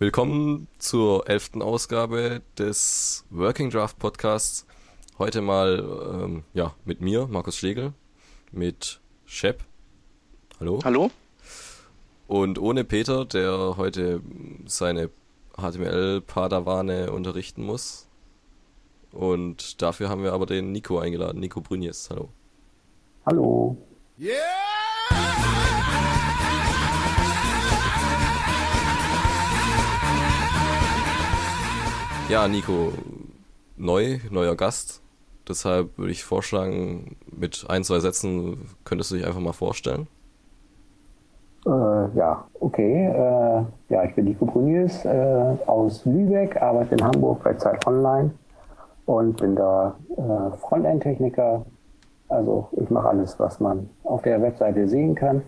Willkommen zur elften Ausgabe des Working Draft Podcasts. Heute mal ähm, ja, mit mir, Markus Schlegel, mit Shep. Hallo. Hallo. Und ohne Peter, der heute seine HTML-Padawane unterrichten muss. Und dafür haben wir aber den Nico eingeladen, Nico Brünjes. Hallo. Hallo. Yeah! Ja, Nico, neu, neuer Gast. Deshalb würde ich vorschlagen, mit ein, zwei Sätzen könntest du dich einfach mal vorstellen. Äh, ja, okay. Äh, ja, ich bin Nico Brunius äh, aus Lübeck, arbeite in Hamburg bei Zeit Online und bin da äh, Frontend-Techniker. Also ich mache alles, was man auf der Webseite sehen kann.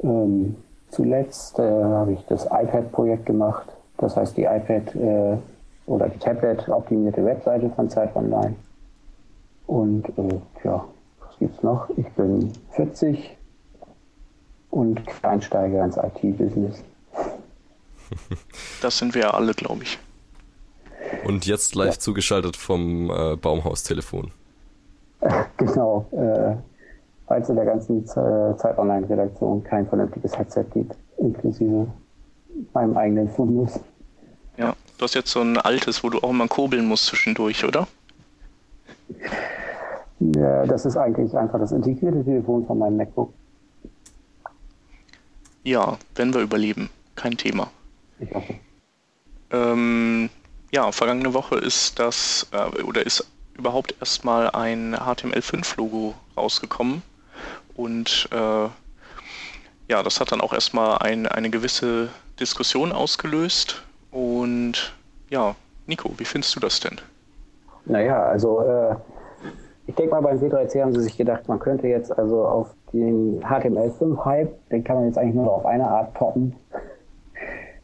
Ähm, zuletzt äh, habe ich das iPad-Projekt gemacht. Das heißt die iPad äh, oder die Tablet-optimierte Webseite von Zeit Online. Und äh, ja, was gibt's noch? Ich bin 40 und Einsteiger ins IT-Business. Das sind wir ja alle, glaube ich. Und jetzt live ja. zugeschaltet vom äh, Baumhaustelefon. genau. Äh, falls in der ganzen Zeit Online-Redaktion kein vernünftiges Headset gibt, inklusive meinem eigenen Fundus. Du hast jetzt so ein altes, wo du auch immer kurbeln musst zwischendurch, oder? Ja, das ist eigentlich einfach das integrierte Telefon von meinem MacBook. Ja, wenn wir überleben, kein Thema. Ich hoffe. Ähm, ja, vergangene Woche ist das, äh, oder ist überhaupt erstmal ein HTML5-Logo rausgekommen. Und äh, ja, das hat dann auch erstmal ein, eine gewisse Diskussion ausgelöst. Und ja, Nico, wie findest du das denn? Naja, also äh, ich denke mal, beim W3C haben sie sich gedacht, man könnte jetzt also auf den HTML5-Hype, den kann man jetzt eigentlich nur auf eine Art poppen,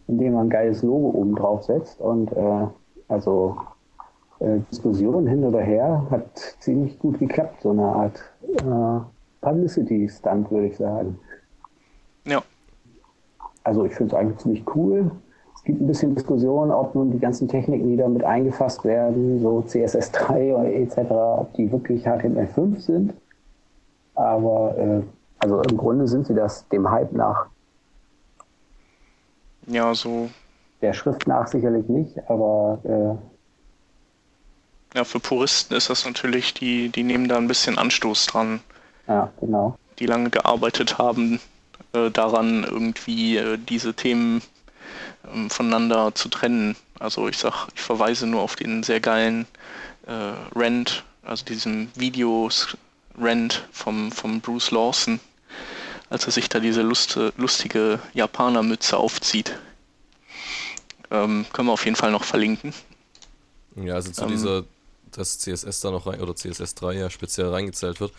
indem man ein geiles Logo oben drauf setzt. Und äh, also äh, Diskussion hin oder her hat ziemlich gut geklappt, so eine Art äh, Publicity-Stunt, würde ich sagen. Ja. Also ich finde es eigentlich ziemlich cool. Es gibt ein bisschen Diskussion, ob nun die ganzen Techniken, die damit eingefasst werden, so CSS3 oder etc., ob die wirklich HTML5 sind. Aber äh, also im Grunde sind sie das dem Hype nach. Ja, so. Der Schrift nach sicherlich nicht, aber äh, ja, für Puristen ist das natürlich, die, die nehmen da ein bisschen Anstoß dran. Ja, genau. Die lange gearbeitet haben, äh, daran irgendwie äh, diese Themen ähm, voneinander zu trennen. Also ich sag, ich verweise nur auf den sehr geilen äh, Rent, also diesen Videos Rent vom, vom Bruce Lawson, als er sich da diese Lust, lustige Japanermütze aufzieht. Ähm, können wir auf jeden Fall noch verlinken. Ja, also zu ähm, dieser, dass CSS da noch rein, oder CSS3 ja speziell reingezählt wird,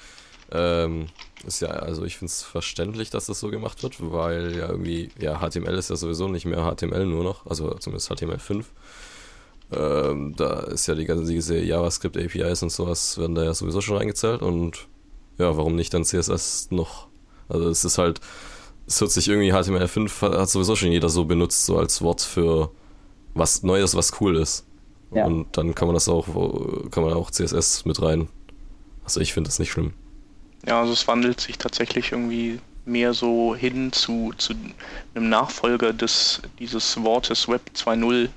ähm, ist ja, also ich finde es verständlich, dass das so gemacht wird, weil ja irgendwie, ja, HTML ist ja sowieso nicht mehr HTML nur noch, also zumindest HTML5. Ähm, da ist ja die ganze diese JavaScript APIs und sowas werden da ja sowieso schon reingezählt und ja, warum nicht dann CSS noch? Also es ist halt, es hört sich irgendwie HTML5 hat sowieso schon jeder so benutzt, so als Wort für was Neues, was cool ist. Ja. Und dann kann man das auch, kann man auch CSS mit rein. Also ich finde das nicht schlimm. Ja, also es wandelt sich tatsächlich irgendwie mehr so hin zu, zu einem Nachfolger des, dieses Wortes Web 2.0,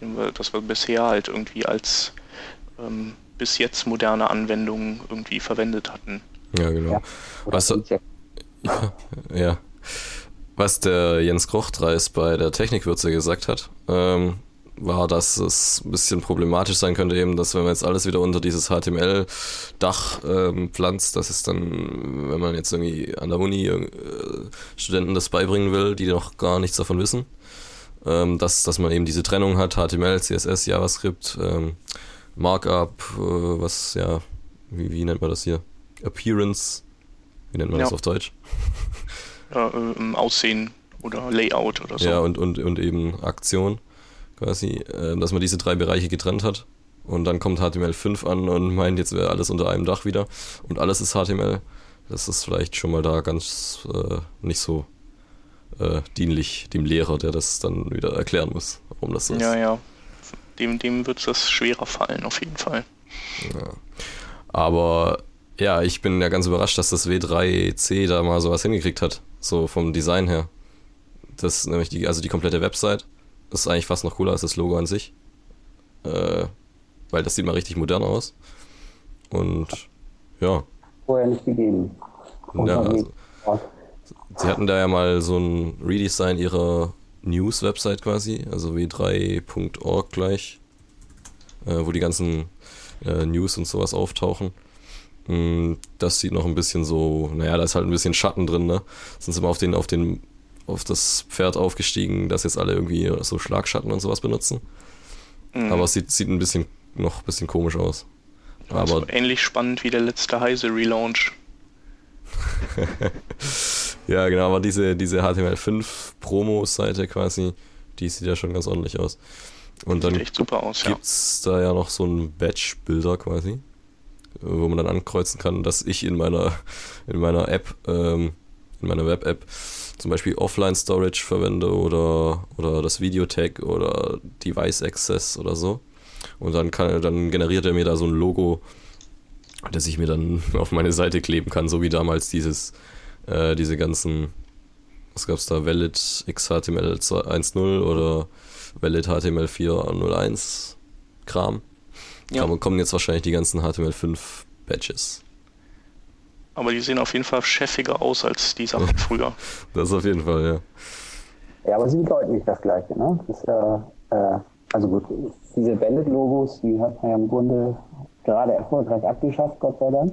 wir, das wir bisher halt irgendwie als ähm, bis jetzt moderne Anwendungen irgendwie verwendet hatten. Ja, genau. Ja. Was, ja, ja. Was der Jens Krochtreis bei der Technikwürze gesagt hat, ähm, war, dass es ein bisschen problematisch sein könnte, eben, dass wenn man jetzt alles wieder unter dieses HTML-Dach ähm, pflanzt, dass es dann, wenn man jetzt irgendwie an der Uni äh, Studenten das beibringen will, die noch gar nichts davon wissen, ähm, dass, dass man eben diese Trennung hat, HTML, CSS, JavaScript, ähm, Markup, äh, was, ja, wie, wie nennt man das hier? Appearance, wie nennt man ja. das auf Deutsch? Ja, äh, Aussehen oder Layout oder so. Ja, und, und, und eben Aktion quasi, äh, dass man diese drei Bereiche getrennt hat. Und dann kommt HTML5 an und meint, jetzt wäre alles unter einem Dach wieder. Und alles ist HTML. Das ist vielleicht schon mal da ganz äh, nicht so äh, dienlich dem Lehrer, der das dann wieder erklären muss, warum das so ist. Ja, ja. Dem, dem wird das schwerer fallen, auf jeden Fall. Ja. Aber ja, ich bin ja ganz überrascht, dass das W3C da mal sowas hingekriegt hat. So vom Design her. Das ist nämlich die, also die komplette Website ist eigentlich fast noch cooler als das Logo an sich. Äh, weil das sieht mal richtig modern aus. Und ja. Vorher nicht gegeben. Ja, also, sie hatten da ja mal so ein Redesign ihrer News-Website quasi, also w3.org gleich, äh, wo die ganzen äh, News und sowas auftauchen. Mm, das sieht noch ein bisschen so, naja, da ist halt ein bisschen Schatten drin, ne? Sind sie mal auf den, auf den, auf das Pferd aufgestiegen, dass jetzt alle irgendwie so Schlagschatten und sowas benutzen. Mhm. Aber es sieht, sieht ein bisschen noch ein bisschen komisch aus. Also Aber ähnlich spannend wie der letzte Heise Relaunch. ja, genau, aber diese, diese HTML5 Promo-Seite quasi, die sieht ja schon ganz ordentlich aus. Und dann echt super aus, gibt's ja. da ja noch so einen Batch-Bilder quasi, wo man dann ankreuzen kann, dass ich in meiner, in meiner App, ähm, in meiner Web-App zum Beispiel Offline Storage verwende oder, oder das Videotag oder Device Access oder so. Und dann, kann, dann generiert er mir da so ein Logo, das ich mir dann auf meine Seite kleben kann, so wie damals dieses, äh, diese ganzen, was gab es da, Valid XHTML 1.0 oder Valid HTML 4.01 Kram. Ja. Aber kommen jetzt wahrscheinlich die ganzen HTML5 Badges. Aber die sehen auf jeden Fall chefiger aus als die Sachen früher. Das auf jeden Fall, ja. Ja, aber sie bedeuten nicht das Gleiche, ne? Das äh, äh, also gut, diese Bandit-Logos, die hat man ja im Grunde gerade erfolgreich abgeschafft, Gott sei Dank.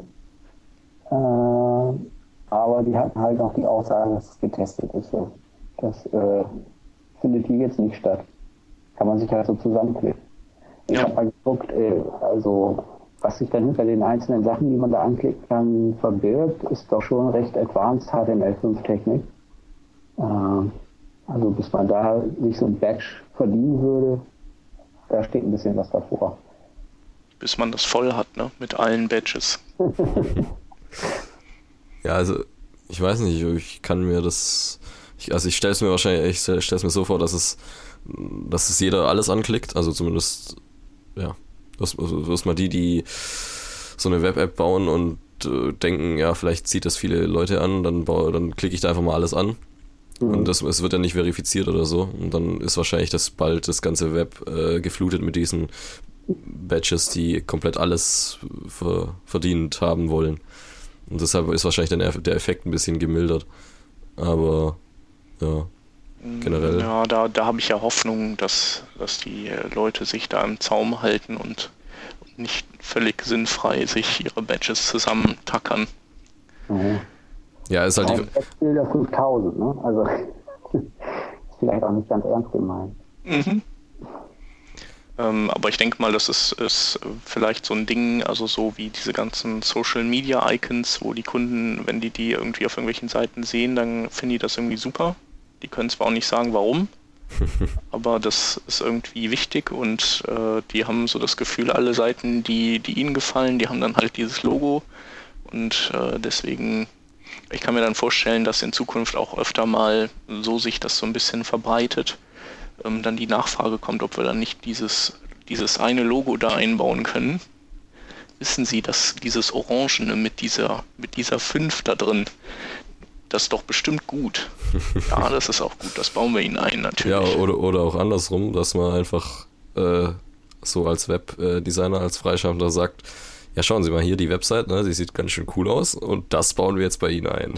Äh, aber die hatten halt noch die Aussage, dass es getestet ist. So. Das äh, findet hier jetzt nicht statt. Kann man sich halt so zusammenklicken. Ich ja. habe mal geguckt, äh, also was sich dann hinter den einzelnen Sachen, die man da anklicken kann, verbirgt, ist doch schon recht advanced HTML5-Technik. Äh, also bis man da sich so ein Badge verdienen würde, da steht ein bisschen was davor. Bis man das voll hat, ne? Mit allen Badges. ja, also ich weiß nicht, ich kann mir das. Ich, also ich stelle es mir wahrscheinlich, ich stelle es mir so vor, dass es, dass es jeder alles anklickt, also zumindest, ja, dass, dass mal die, die so eine Web-App bauen und äh, denken, ja, vielleicht zieht das viele Leute an, dann, dann klicke ich da einfach mal alles an Mhm. Und das, es wird ja nicht verifiziert oder so. Und dann ist wahrscheinlich das bald das ganze Web äh, geflutet mit diesen Badges, die komplett alles ver verdient haben wollen. Und deshalb ist wahrscheinlich dann der Effekt ein bisschen gemildert. Aber ja, generell. Ja, da, da habe ich ja Hoffnung, dass, dass die äh, Leute sich da im Zaum halten und nicht völlig sinnfrei sich ihre Badges zusammentackern. Mhm. Ja, ist halt ja, die. Bilder 5000, ne? Also, ist vielleicht auch nicht ganz ernst gemeint. Mhm. Ähm, aber ich denke mal, das ist, ist vielleicht so ein Ding, also so wie diese ganzen Social Media Icons, wo die Kunden, wenn die die irgendwie auf irgendwelchen Seiten sehen, dann finden die das irgendwie super. Die können zwar auch nicht sagen, warum, aber das ist irgendwie wichtig und äh, die haben so das Gefühl, alle Seiten, die, die ihnen gefallen, die haben dann halt dieses Logo und äh, deswegen ich kann mir dann vorstellen, dass in Zukunft auch öfter mal so sich das so ein bisschen verbreitet, ähm, dann die Nachfrage kommt, ob wir dann nicht dieses, dieses eine Logo da einbauen können. Wissen Sie, dass dieses Orangene mit dieser, mit dieser 5 da drin, das ist doch bestimmt gut. Ja, das ist auch gut, das bauen wir Ihnen ein natürlich. Ja, oder, oder auch andersrum, dass man einfach äh, so als Webdesigner, als Freischaffender sagt, ja, schauen Sie mal hier die Website, ne? sie sieht ganz schön cool aus und das bauen wir jetzt bei Ihnen ein.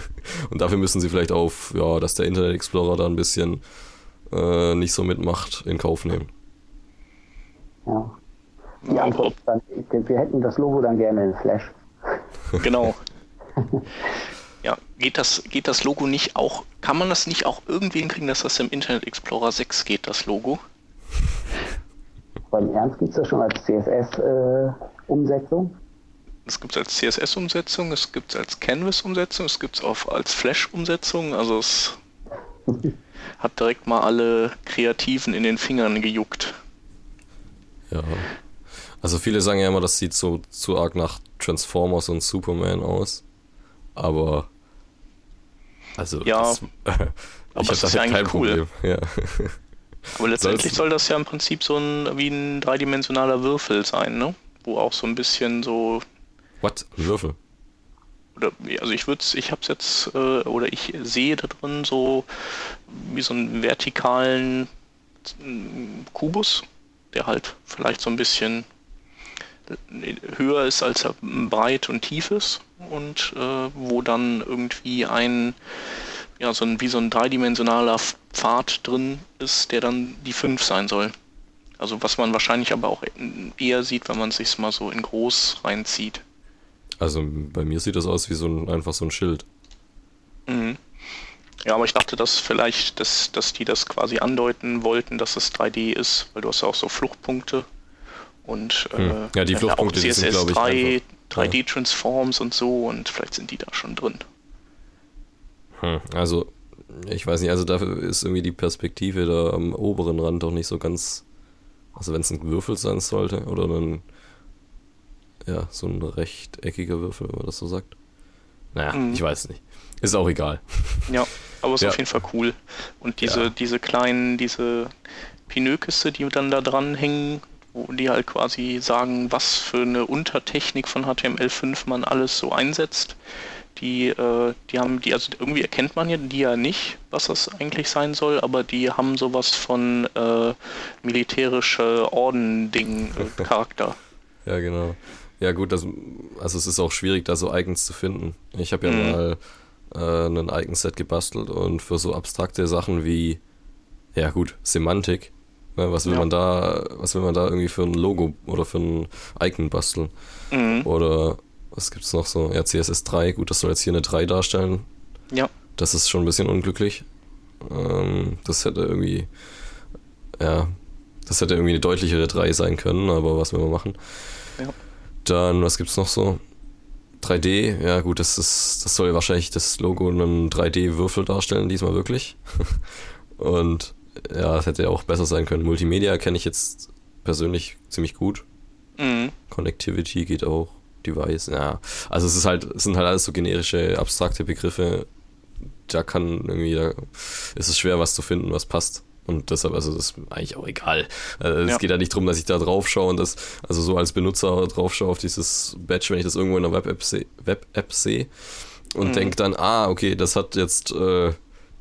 und dafür müssen Sie vielleicht auf, ja, dass der Internet Explorer da ein bisschen äh, nicht so mitmacht, in Kauf nehmen. Ja. Die Antwort dann, wir hätten das Logo dann gerne in Flash. Genau. Geht das, geht das Logo nicht auch, kann man das nicht auch irgendwie hinkriegen, dass das im Internet Explorer 6 geht, das Logo? Beim Ernst gibt es das schon als CSS äh, Umsetzung? Es gibt es als CSS-Umsetzung, es gibt es als Canvas-Umsetzung, es gibt es auch als Flash-Umsetzung. Also es hat direkt mal alle Kreativen in den Fingern gejuckt. Ja. Also viele sagen ja immer, das sieht so zu arg nach Transformers und Superman aus. Aber Also, Ja, das, ich es habe ist ja eigentlich cool. Problem. Ja. Aber letztendlich soll das ja im Prinzip so ein wie ein dreidimensionaler Würfel sein, ne? Wo auch so ein bisschen so What? Würfel? oder also ich würde ich habe es jetzt äh, oder ich sehe da drin so wie so einen vertikalen mm, Kubus, der halt vielleicht so ein bisschen äh, höher ist als er breit und tief ist und äh, wo dann irgendwie ein ja so ein wie so ein dreidimensionaler Pfad drin ist, der dann die 5 sein soll. Also was man wahrscheinlich aber auch eher sieht, wenn man sich mal so in groß reinzieht. Also bei mir sieht das aus wie so ein, einfach so ein Schild. Mhm. Ja, aber ich dachte, dass vielleicht, dass, dass die das quasi andeuten wollten, dass es 3D ist, weil du hast ja auch so Fluchtpunkte und Hm. äh, Ja, die Fluchtpunkte, die sind, CSS glaub ich, 3, einfach- 3D-Transforms und so und vielleicht sind die da schon drin. Hm. Also, ich weiß nicht, also dafür ist irgendwie die Perspektive da am oberen Rand doch nicht so ganz. Also wenn es ein Würfel sein sollte oder ein ja, so ein rechteckiger Würfel, wenn man das so sagt. Naja, Mhm. ich weiß nicht. Ist auch egal. Ja, aber ist Ja. auf jeden Fall cool. Und diese, Ja. diese kleinen, diese Pinökisse, die dann da dran hängen, wo die halt quasi sagen, was für eine Untertechnik von HTML5 man alles so einsetzt. Die, äh, die haben die, also irgendwie erkennt man ja die ja nicht, was das eigentlich sein soll, aber die haben sowas von äh, militärische Orden-Ding-Charakter. Ja, genau. Ja, gut, das, also es ist auch schwierig, da so Icons zu finden. Ich habe ja Mhm. mal äh, ein Icon-Set gebastelt und für so abstrakte Sachen wie, ja gut, Semantik, ne, was will Ja. man da, was will man da irgendwie für ein Logo oder für ein Icon basteln? mhm. Oder was gibt's noch so? Ja, CSS3, gut, das soll jetzt hier eine 3 darstellen. Ja. Das ist schon ein bisschen unglücklich. Ähm, das hätte irgendwie, ja, das hätte irgendwie eine deutlichere 3 sein können, aber was will man machen? Ja. Dann, was gibt's noch so? 3D, ja gut, das ist, das soll wahrscheinlich das Logo einen 3D-Würfel darstellen, diesmal wirklich. Und ja, das hätte auch besser sein können. Multimedia kenne ich jetzt persönlich ziemlich gut. Mhm. Connectivity geht auch, Device, ja. Also es ist halt, es sind halt alles so generische, abstrakte Begriffe. Da kann irgendwie, da ist es schwer, was zu finden, was passt. Und deshalb, also das ist eigentlich auch egal. Äh, Es Ja. geht ja nicht darum, dass ich da drauf schaue und das, also so als Benutzer drauf schaue auf dieses Badge, wenn ich das irgendwo in einer Web-App sehe Web -App sehe und Mhm. denke dann, ah, okay, das hat jetzt äh,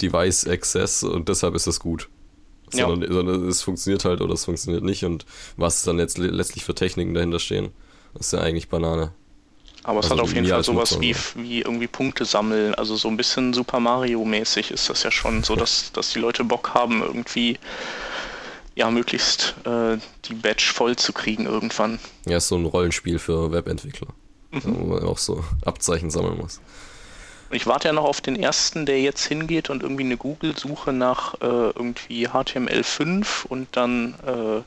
Device Access und deshalb ist das gut. Ja. Sondern, sondern es funktioniert halt oder es funktioniert nicht und was dann jetzt le- letztlich für Techniken dahinter stehen, ist ja eigentlich Banane. Aber es Also hat auf jeden Fall sowas wie, wie irgendwie Punkte sammeln. Also so ein bisschen Super Mario-mäßig ist das ja schon so, dass, dass die Leute Bock haben, irgendwie ja möglichst äh, die Badge voll zu kriegen irgendwann. Ja, ist so ein Rollenspiel für Webentwickler, Mhm. wo man auch so Abzeichen sammeln muss. Ich warte ja noch auf den ersten, der jetzt hingeht und irgendwie eine Google-Suche nach äh, irgendwie HTML5 und dann äh,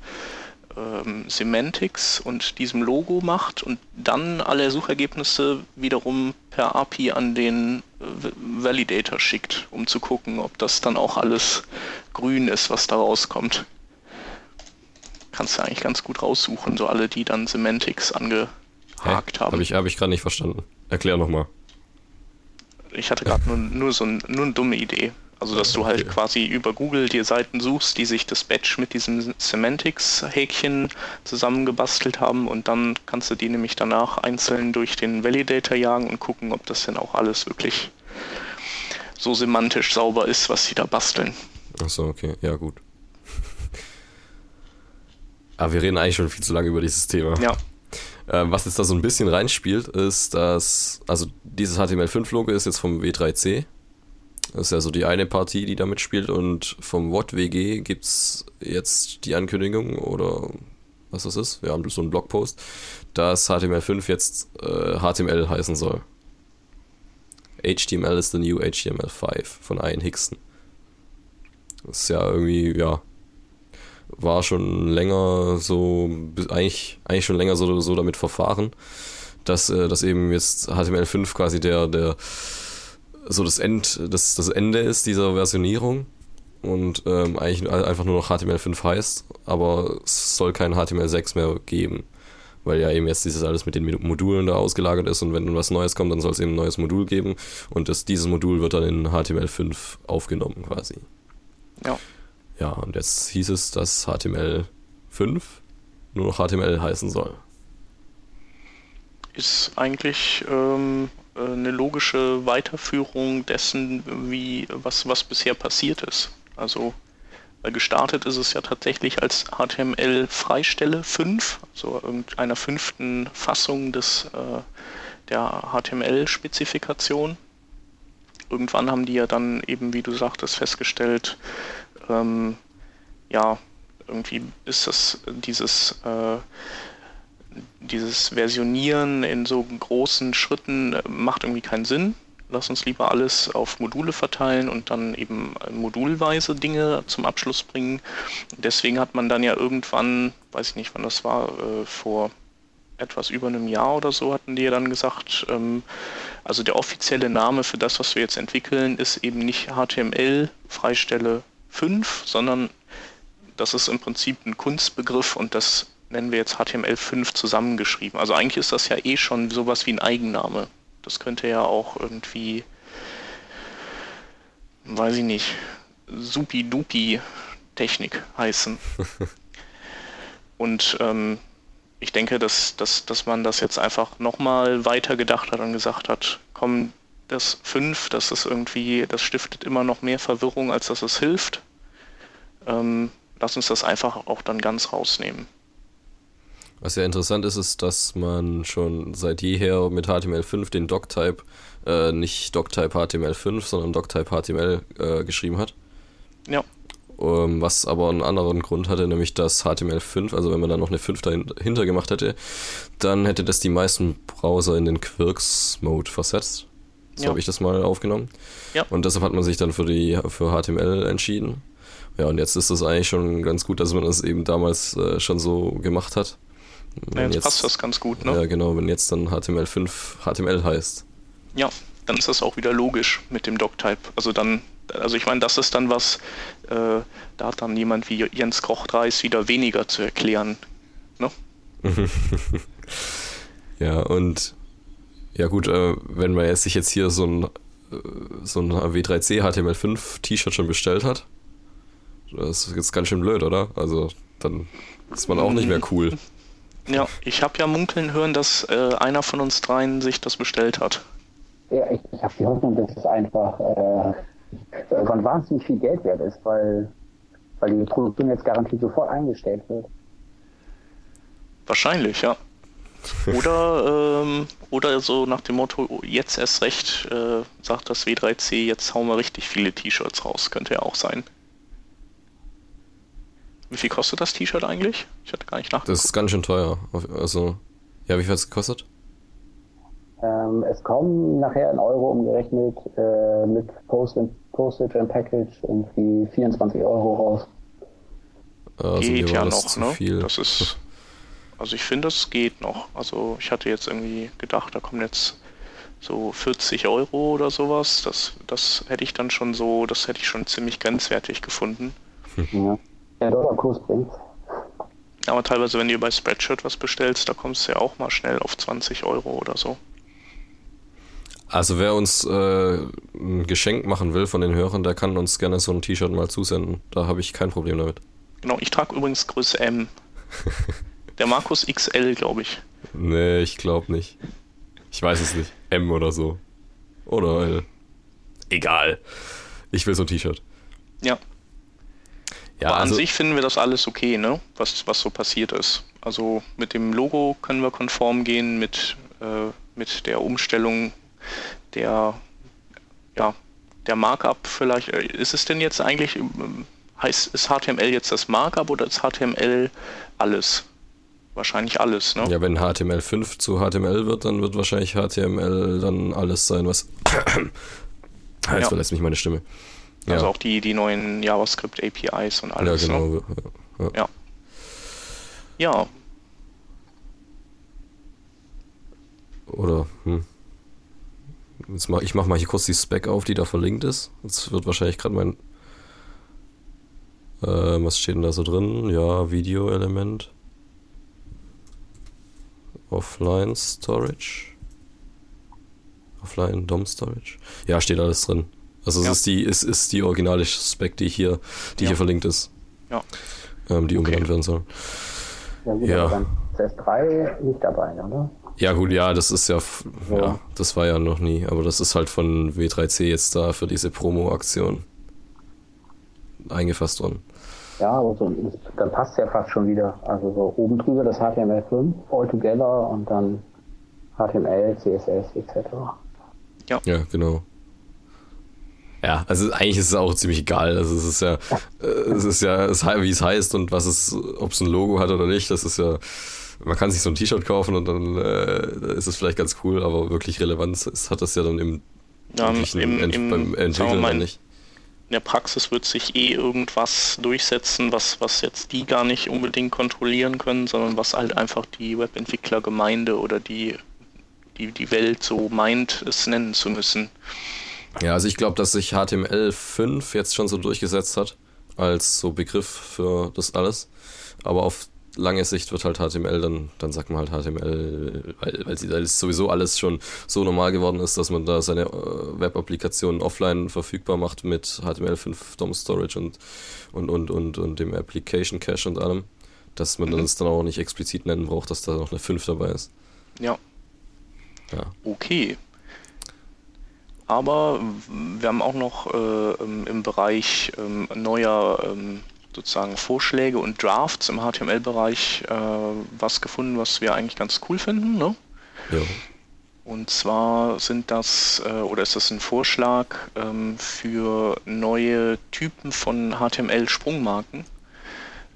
ähm, Semantics und diesem Logo macht und dann alle Suchergebnisse wiederum per API an den äh, Validator schickt, um zu gucken, ob das dann auch alles grün ist, was da rauskommt. Kannst du eigentlich ganz gut raussuchen, so alle, die dann Semantics angehakt haben. Habe ich, hab ich gerade nicht verstanden. Erklär nochmal. Ich hatte gerade nur, nur so ein, nur eine dumme Idee. Also, dass du halt Okay. quasi über Google dir Seiten suchst, die sich das Badge mit diesem Semantics-Häkchen zusammengebastelt haben und dann kannst du die nämlich danach einzeln durch den Validator jagen und gucken, ob das denn auch alles wirklich so semantisch sauber ist, was sie da basteln. Achso, okay. Ja, gut. Aber wir reden eigentlich schon viel zu lange über dieses Thema. Ja, was jetzt da so ein bisschen reinspielt, ist, dass, also dieses HTML5-Logo ist jetzt vom W3C. Das ist ja so die eine Partie, die da mitspielt. Und vom WOT-WG gibt es jetzt die Ankündigung oder was das ist. Wir haben so einen Blogpost, dass HTML5 jetzt äh, HTML heißen soll. HTML is the new HTML5 von Ian Hickson. Das ist ja irgendwie, ja, war schon länger so, eigentlich, eigentlich schon länger so, so damit verfahren, dass, äh, dass eben jetzt HTML5 quasi der, der, so das End, das, das Ende ist dieser Versionierung und ähm, eigentlich einfach nur noch HTML5 heißt, aber es soll kein HTML6 mehr geben. weil ja eben jetzt dieses alles mit den Modulen da ausgelagert ist und wenn was Neues kommt, dann soll es eben ein neues Modul geben und das, dieses Modul wird dann in HTML5 aufgenommen quasi. Ja. Ja, und jetzt hieß es, dass HTML5 nur noch HTML heißen soll. Ist eigentlich ähm, eine logische Weiterführung dessen, wie was, was bisher passiert ist. Also weil gestartet ist es ja tatsächlich als HTML Freistelle 5, also irgendeiner fünften Fassung des, äh, der HTML-Spezifikation. Irgendwann haben die ja dann eben, wie du sagtest, festgestellt, ähm, ja, irgendwie ist das dieses, äh, dieses Versionieren in so großen Schritten äh, macht irgendwie keinen Sinn lass uns lieber alles auf Module verteilen und dann eben modulweise Dinge zum Abschluss bringen. Deswegen hat man dann ja irgendwann, weiß ich nicht, wann das war, äh, vor etwas über einem Jahr oder so hatten die ja dann gesagt, ähm, also der offizielle Name für das, was wir jetzt entwickeln, ist eben nicht HTML Freistelle 5, sondern das ist im Prinzip ein Kunstbegriff und das nennen wir jetzt HTML5 zusammengeschrieben. Also eigentlich ist das ja eh schon sowas wie ein Eigenname. Das könnte ja auch irgendwie, weiß ich nicht, Supi-Dupi-Technik heißen. Und ähm, ich denke, dass, dass, dass man das jetzt einfach nochmal weiter gedacht hat und gesagt hat, komm, das 5, das ist irgendwie, das stiftet immer noch mehr Verwirrung, als dass es hilft. Ähm, lass uns das einfach auch dann ganz rausnehmen. Was ja interessant ist, ist, dass man schon seit jeher mit HTML5 den Doctype äh, nicht Doctype HTML5, sondern Doctype HTML äh, geschrieben hat. Ja. Um, ähm, was aber einen anderen Grund hatte, nämlich dass HTML5, also wenn man da noch eine 5 dahinter gemacht hätte, dann hätte das die meisten Browser in den Quirks-Mode versetzt. So ja. habe ich das mal aufgenommen. Ja. Und deshalb hat man sich dann für die für HTML entschieden. Ja, und jetzt ist es eigentlich schon ganz gut, dass man das eben damals äh, schon so gemacht hat. Ja, jetzt, jetzt, passt das ganz gut, ne? Ja, genau, wenn jetzt dann HTML5 HTML heißt. Ja, dann ist das auch wieder logisch mit dem Doctype. Also dann, also ich meine, das ist dann was, äh, da hat dann jemand wie Jens Kochtreis wieder weniger zu erklären, ne? ja, und ja gut, äh, wenn man jetzt sich jetzt hier so ein, äh, so ein W3C HTML5 T-Shirt schon bestellt hat, das ist jetzt ganz schön blöd, oder? Also dann ist man auch nicht mehr cool. Ja, ich habe ja munkeln hören, dass äh, einer von uns dreien sich das bestellt hat. Ja, ich, ich habe die Hoffnung, dass es einfach äh, von wahnsinnig viel Geld wert ist, weil, weil die Produktion jetzt garantiert sofort eingestellt wird. Wahrscheinlich, ja. Oder, ähm, oder so nach dem Motto, jetzt erst recht, äh, sagt das W3C, jetzt hauen wir richtig viele T-Shirts raus. Könnte ja auch sein. Wie viel kostet das T-Shirt eigentlich? Ich hatte gar nicht nachgeguckt. Das ist ganz schön teuer. Also, ja, wie viel hat es gekostet? Ähm, es kommen nachher in Euro umgerechnet äh, mit Postage and Package irgendwie 24 Euro raus. Also geht ja noch, ne? Viel. Das ist, also ich finde, es geht noch. Also ich hatte jetzt irgendwie gedacht, da kommen jetzt so 40 Euro oder sowas. Das, das hätte ich dann schon so, das hätte ich schon ziemlich grenzwertig gefunden. Ja der Dollarkurs bringt. Aber teilweise, wenn du bei Spreadshirt was bestellst, da kommst du ja auch mal schnell auf 20 Euro oder so. Also wer uns äh, ein Geschenk machen will von den Hörern, der kann uns gerne so ein T-Shirt mal zusenden. Da habe ich kein Problem damit. Genau, ich trage übrigens Größe M. der Markus XL, glaube ich. Nee, ich glaube nicht. Ich weiß es nicht. M oder so. Oder L. Egal. Ich will so ein T-Shirt. Ja, ja, Aber also an sich finden wir das alles okay, ne? was, was so passiert ist. Also mit dem Logo können wir konform gehen, mit, äh, mit der Umstellung der, ja, der Markup vielleicht. Äh, ist es denn jetzt eigentlich, ähm, heißt, ist HTML jetzt das Markup oder ist HTML alles? Wahrscheinlich alles, ne? Ja, wenn HTML5 zu HTML wird, dann wird wahrscheinlich HTML dann alles sein, was. Jetzt ja. verlässt mich meine Stimme. Also auch die, die neuen JavaScript APIs und alles. Ja, genau. Ne? Ja. ja. Oder, hm. Jetzt mach, ich mach mal hier kurz die Spec auf, die da verlinkt ist. Jetzt wird wahrscheinlich gerade mein. Äh, was steht denn da so drin? Ja, Video-Element. Offline Storage. Offline DOM Storage. Ja, steht alles drin. Also Ja. es ist die, es ist die originale Spec, die hier, die Ja. hier verlinkt ist. Ja. Ähm, die Okay. umbenannt werden soll. Ja, gut, Ja. aber dann CS3 nicht dabei, oder? Ja, gut, ja, das ist ja, ja. Ja. das war ja noch nie, aber das ist halt von W3C jetzt da für diese Promo-Aktion eingefasst worden. Ja, aber so, dann passt ja fast schon wieder. Also so oben drüber das HTML5 all together und dann HTML, CSS etc. Ja, genau. Ja, also eigentlich ist es auch ziemlich egal. Also es ist ja, äh, es ist ja, es, wie es heißt und was es, ob es ein Logo hat oder nicht, das ist ja, man kann sich so ein T-Shirt kaufen und dann äh, ist es vielleicht ganz cool, aber wirklich Relevanz ist, hat das ja dann im, Ja, wirklichen im, im, beim Entwickeln mal, dann in der Praxis wird sich eh irgendwas durchsetzen, was, was jetzt die gar nicht unbedingt kontrollieren können, sondern was halt einfach die Webentwicklergemeinde oder die, die, die Welt so meint, es nennen zu müssen. Ja, also ich glaube, dass sich HTML5 jetzt schon so durchgesetzt hat, als so Begriff für das alles. Aber auf lange Sicht wird halt HTML dann, dann sagt man halt HTML, weil, weil sowieso alles schon so normal geworden ist, dass man da seine äh, Web-Applikationen offline verfügbar macht mit HTML5 DOM Storage und, und, und, und, und dem Application Cache und allem, dass man Mhm. das dann auch nicht explizit nennen braucht, dass da noch eine 5 dabei ist. Ja, Ja. okay. Aber wir haben auch noch äh, im, Bereich ähm, neuer ähm, sozusagen Vorschläge und Drafts im HTML-Bereich äh, was gefunden, was wir eigentlich ganz cool finden. Ne? Ja. Und zwar sind das, äh, oder ist das ein Vorschlag ähm, für neue Typen von HTML-Sprungmarken.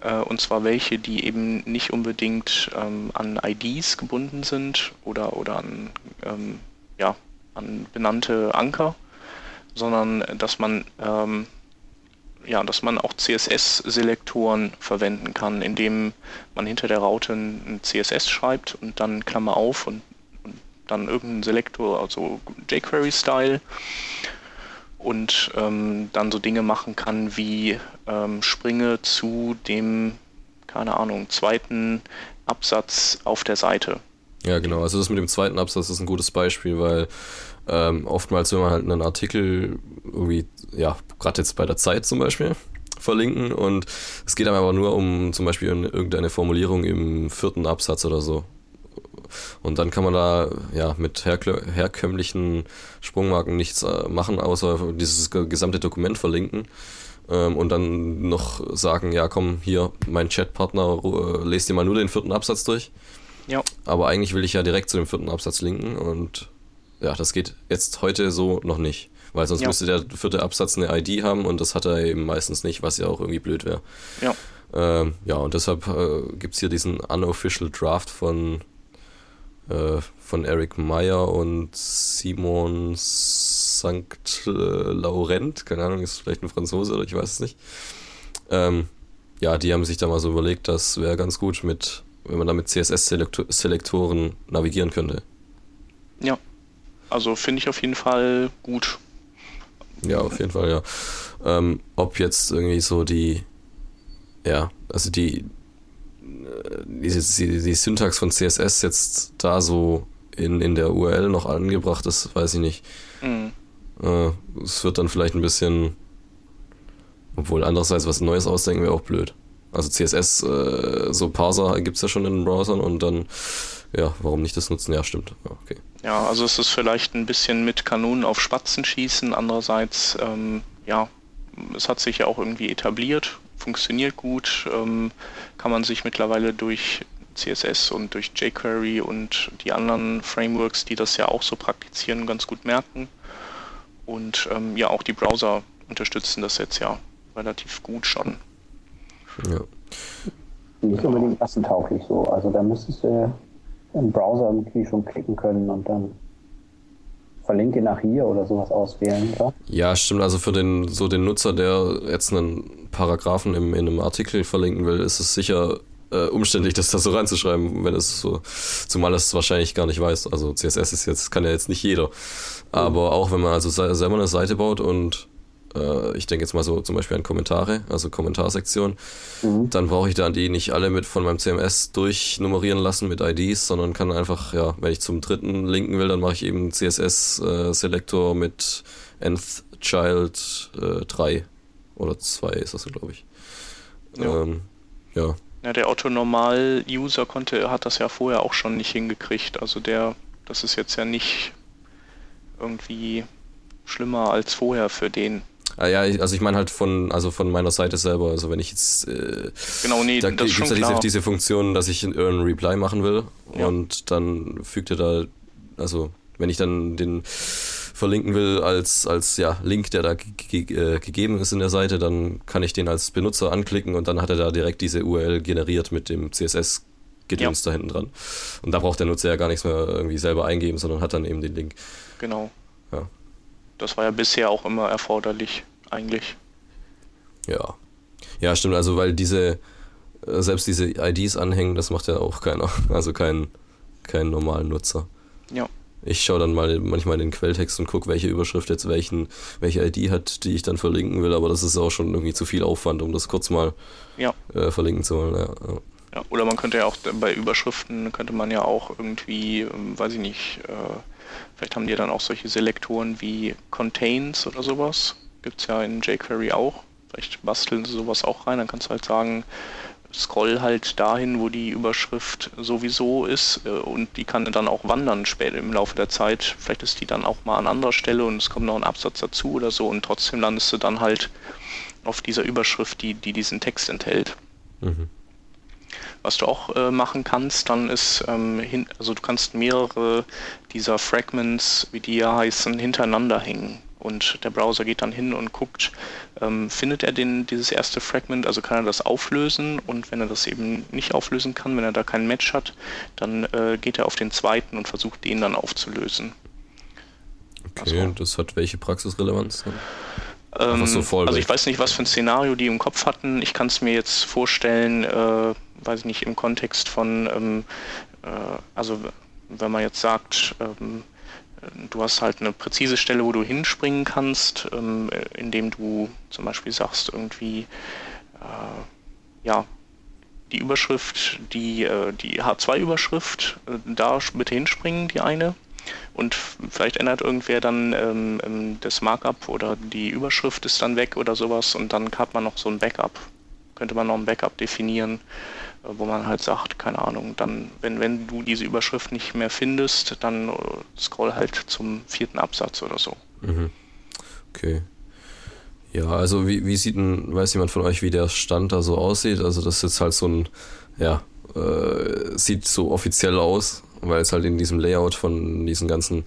Äh, und zwar welche, die eben nicht unbedingt ähm, an IDs gebunden sind oder, oder an, ähm, ja, an benannte Anker, sondern äh, dass man, ähm, ja, dass man auch CSS-Selektoren verwenden kann, indem man hinter der Raute ein CSS schreibt und dann Klammer auf und dann irgendeinen Selektor, also jQuery-Style und ähm, dann so Dinge machen kann wie ähm, springe zu dem, keine Ahnung, zweiten Absatz auf der Seite. Ja, genau. Also das mit dem zweiten Absatz ist ein gutes Beispiel, weil ähm, oftmals, wenn man halt einen Artikel irgendwie, ja, gerade jetzt bei der Zeit zum Beispiel, verlinken und es geht einem aber nur um zum Beispiel in irgendeine Formulierung im vierten Absatz oder so. Und dann kann man da ja mit herkömmlichen Sprungmarken nichts äh, machen, außer dieses ge- gesamte Dokument verlinken ähm, und dann noch sagen, ja komm, hier, mein Chatpartner, äh, lest dir mal nur den vierten Absatz durch. Ja, Aber eigentlich will ich ja direkt zu dem vierten Absatz linken und ja, das geht jetzt heute so noch nicht. Weil sonst Ja. müsste der vierte Absatz eine ID haben und das hat er eben meistens nicht, was ja auch irgendwie blöd wäre. ja, Ähm, ja, und deshalb äh, gibt es hier diesen unofficial Draft von, äh, von Eric Meyer und Simon St. Laurent. Keine Ahnung, ist vielleicht ein Franzose oder ich weiß es nicht. Ähm, ja, die haben sich da mal so überlegt, das wäre ganz gut mit, wenn man da mit CSS-Selektoren navigieren könnte. ja. Also finde ich auf jeden Fall gut. Ja, auf jeden Fall, ja. Ähm, ob jetzt irgendwie so die, ja, also die, äh, diese, die, die Syntax von CSS jetzt da so in, in der URL noch angebracht ist, weiß ich nicht. Mhm. Äh, es wird dann vielleicht ein bisschen, obwohl andererseits was Neues ausdenken wäre auch blöd. Also CSS, äh, so Parser gibt es ja schon in den Browsern und dann, ja, warum nicht das nutzen? Ja, stimmt. Okay. Ja, also es ist vielleicht ein bisschen mit Kanonen auf Spatzen schießen. Andererseits, ähm, ja, es hat sich ja auch irgendwie etabliert, funktioniert gut, ähm, kann man sich mittlerweile durch CSS und durch jQuery und die anderen Frameworks, die das ja auch so praktizieren, ganz gut merken. Und ähm, ja, auch die Browser unterstützen das jetzt ja relativ gut schon. Ja. Nicht unbedingt massentauglich so. Also da müsstest du im Browser irgendwie schon klicken können und dann verlinke nach hier oder sowas auswählen, oder? Ja, stimmt. Also für den so den Nutzer, der jetzt einen Paragraphen im, in einem Artikel verlinken will, ist es sicher äh, umständlich, das da so reinzuschreiben, wenn es so, zumal es wahrscheinlich gar nicht weiß. Also CSS ist jetzt, kann ja jetzt nicht jeder. Aber auch wenn man also se- selber eine Seite baut und äh, ich denke jetzt mal so zum Beispiel an Kommentare, also Kommentarsektion, mhm. dann brauche ich dann die nicht alle mit von meinem CMS durchnummerieren lassen mit IDs, sondern kann einfach, ja, wenn ich zum dritten linken will, dann mache ich eben CSS-Selektor äh, mit nth Child äh, 3 oder 2 ist das, glaube ich. Ja. Ähm, ja. Ja, der Otto-Normal-User konnte, hat das ja vorher auch schon nicht hingekriegt. Also der, das ist jetzt ja nicht irgendwie schlimmer als vorher für den. Ah, ja, also ich meine halt von, also von meiner Seite selber, also wenn ich jetzt äh, genau, nee, da gibt es ja diese, diese Funktion, dass ich einen Reply machen will ja. und dann fügt er da, also wenn ich dann den verlinken will als, als ja, Link, der da äh, gegeben ist in der Seite, dann kann ich den als Benutzer anklicken und dann hat er da direkt diese URL generiert mit dem CSS Gedöns ja. da hinten dran. Und da braucht der Nutzer ja gar nichts mehr irgendwie selber eingeben, sondern hat dann eben den Link. Genau. Das war ja bisher auch immer erforderlich, eigentlich. Ja. Ja, stimmt. Also, weil diese, äh, selbst diese IDs anhängen, das macht ja auch keiner. Also kein, kein normalen Nutzer. Ja. Ich schaue dann mal manchmal in den Quelltext und gucke, welche Überschrift jetzt welchen, welche ID hat, die ich dann verlinken will, aber das ist auch schon irgendwie zu viel Aufwand, um das kurz mal ja. äh, verlinken zu wollen. Ja, ja. ja, oder man könnte ja auch bei Überschriften könnte man ja auch irgendwie, ähm, weiß ich nicht, äh, vielleicht haben die dann auch solche Selektoren wie Contains oder sowas. Gibt es ja in jQuery auch. Vielleicht basteln sie sowas auch rein, dann kannst du halt sagen, scroll halt dahin, wo die Überschrift sowieso ist äh, und die kann dann auch wandern später im Laufe der Zeit. Vielleicht ist die dann auch mal an anderer Stelle und es kommt noch ein Absatz dazu oder so und trotzdem landest du dann halt auf dieser Überschrift, die, die diesen Text enthält. Mhm. Was du auch äh, machen kannst, dann ist, ähm, hin, also du kannst mehrere dieser Fragments, wie die ja heißen, hintereinander hängen und der Browser geht dann hin und guckt, ähm, findet er den, dieses erste Fragment, also kann er das auflösen und wenn er das eben nicht auflösen kann, wenn er da kein Match hat, dann äh, geht er auf den zweiten und versucht den dann aufzulösen. Okay, also, das hat welche Praxisrelevanz? Ähm, so also ich weiß nicht, was für ein Szenario die im Kopf hatten. Ich kann es mir jetzt vorstellen, äh, weiß ich nicht, im Kontext von, ähm, äh, also wenn man jetzt sagt, ähm, du hast halt eine präzise Stelle, wo du hinspringen kannst, ähm, indem du zum Beispiel sagst, irgendwie, äh, ja, die Überschrift, die, äh, die H2-Überschrift, äh, da bitte hinspringen, die eine. Und vielleicht ändert irgendwer dann ähm, ähm, das Markup oder die Überschrift ist dann weg oder sowas und dann hat man noch so ein Backup. Könnte man noch ein Backup definieren, wo man halt sagt, keine Ahnung, dann, wenn, wenn du diese Überschrift nicht mehr findest, dann äh, scroll halt zum vierten Absatz oder so. Mhm. Okay. Ja, also wie, wie sieht denn, weiß jemand von euch, wie der Stand da so aussieht? Also das ist jetzt halt so ein, ja, äh, sieht so offiziell aus, weil es halt in diesem Layout von diesen ganzen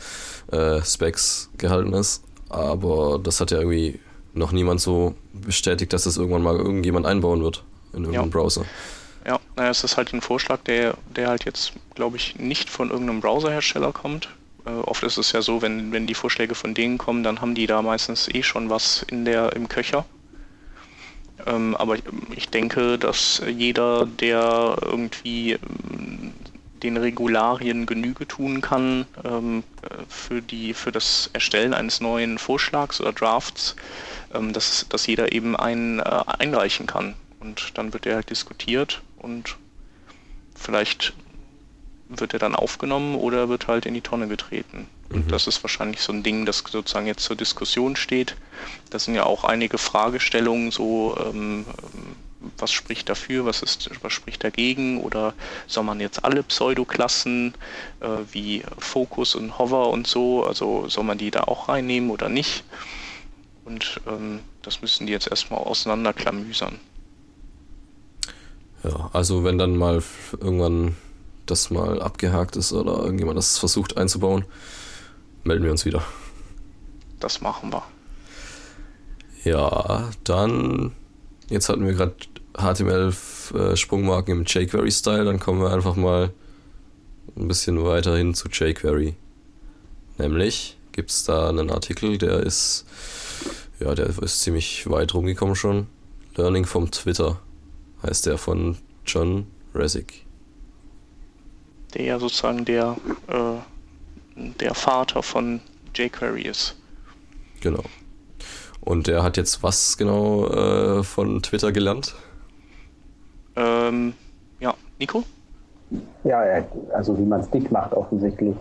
äh, Specs gehalten ist. Aber das hat ja irgendwie noch niemand so bestätigt, dass das irgendwann mal irgendjemand einbauen wird in irgendeinem ja. Browser. Ja, naja, es ist halt ein Vorschlag, der, der halt jetzt, glaube ich, nicht von irgendeinem Browserhersteller kommt. Äh, oft ist es ja so, wenn, wenn die Vorschläge von denen kommen, dann haben die da meistens eh schon was in der, im Köcher. Ähm, aber ich, ich, denke, dass jeder, der irgendwie ähm, den Regularien Genüge tun kann ähm, für, die, für das Erstellen eines neuen Vorschlags oder Drafts, ähm, dass, dass jeder eben einen äh, einreichen kann. Und dann wird er halt diskutiert und vielleicht wird er dann aufgenommen oder wird halt in die Tonne getreten. Und mhm. das ist wahrscheinlich so ein Ding, das sozusagen jetzt zur Diskussion steht. Das sind ja auch einige Fragestellungen, so ähm, was spricht dafür, was ist, was spricht dagegen oder soll man jetzt alle Pseudoklassen äh, wie Focus und Hover und so, also soll man die da auch reinnehmen oder nicht? Und ähm, das müssen die jetzt erstmal auseinanderklamüsern. Ja, also wenn dann mal irgendwann das mal abgehakt ist oder irgendjemand das versucht einzubauen, melden wir uns wieder. Das machen wir. Ja, dann, jetzt hatten wir gerade HTML-Sprungmarken äh, im jQuery-Style, dann kommen wir einfach mal ein bisschen weiter hin zu jQuery. Nämlich gibt es da einen Artikel, der ist, ja, der ist ziemlich weit rumgekommen schon. Learning vom Twitter heißt der von John Resick. Der ja sozusagen der, äh, der Vater von jQuery ist. Genau. Und der hat jetzt was genau äh, von Twitter gelernt? Ähm, ja, Nico? Ja, also wie man es dick macht offensichtlich.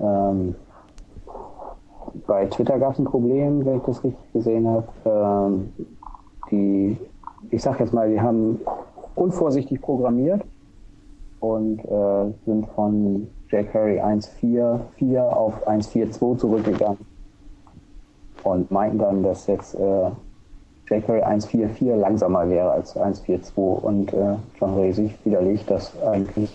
Ähm, bei Twitter gab es ein Problem, wenn ich das richtig gesehen habe. Ähm, die, ich sag jetzt mal, die haben unvorsichtig programmiert und äh, sind von jQuery 1.4.4 auf 1.4.2 zurückgegangen und meinten dann, dass jetzt äh, jQuery 1.4.4 langsamer wäre als 1.4.2 und äh, John sich widerlegt das eigentlich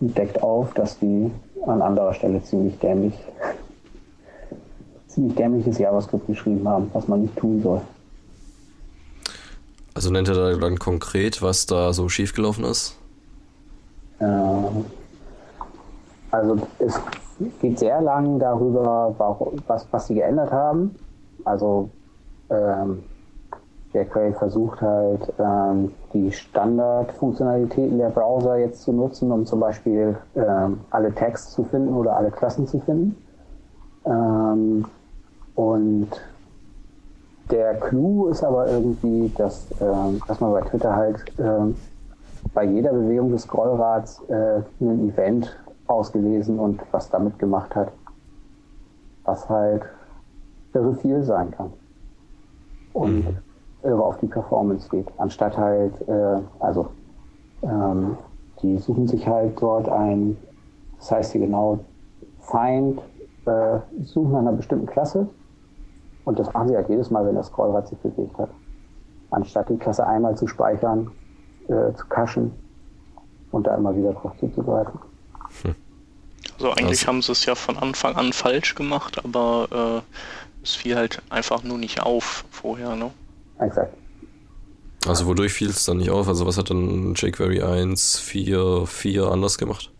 deckt auf, dass die an anderer Stelle ziemlich dämlich ziemlich dämliches JavaScript geschrieben haben, was man nicht tun soll. Also nennt er da dann konkret, was da so schiefgelaufen ist? Äh, also es geht sehr lang darüber, was, was sie geändert haben. Also ähm, jQuery versucht halt ähm, die Standardfunktionalitäten der Browser jetzt zu nutzen, um zum Beispiel ähm, alle Tags zu finden oder alle Klassen zu finden. Ähm, und der Clou ist aber irgendwie, dass, ähm, dass man bei Twitter halt ähm, bei jeder Bewegung des Scrollrads äh, ein Event ausgelesen und was damit gemacht hat, was halt irre viel sein kann. Und mhm. irre auf die Performance geht. Anstatt halt, äh, also ähm, die suchen sich halt dort ein, das heißt hier genau, Find, äh, suchen einer bestimmten Klasse und das machen sie halt jedes Mal, wenn das Scrollrad sich bewegt hat. Anstatt die Klasse einmal zu speichern, äh, zu cachen und da immer wieder drauf zuzugreifen. Also eigentlich also. haben sie es ja von Anfang an falsch gemacht, aber äh, es fiel halt einfach nur nicht auf vorher, ne? Exakt. Also wodurch fiel es dann nicht auf? Also was hat dann jQuery 1, 4, 4 anders gemacht?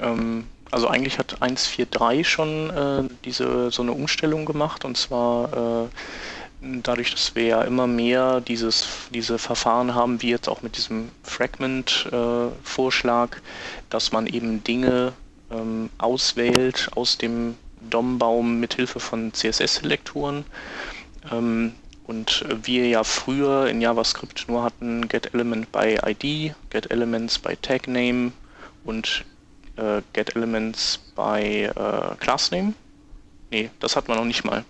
Ähm, also eigentlich hat 1.4.3 schon äh, diese so eine Umstellung gemacht und zwar äh, dadurch, dass wir ja immer mehr dieses, diese Verfahren haben, wie jetzt auch mit diesem Fragment-Vorschlag, äh, dass man eben Dinge ähm, auswählt aus dem DOM-Baum mit Hilfe von CSS-Selektoren. Ähm, und wir ja früher in JavaScript nur hatten getElement by ID, getElements by TagName und äh, getElements by äh, ClassName. Nee, das hat man noch nicht mal.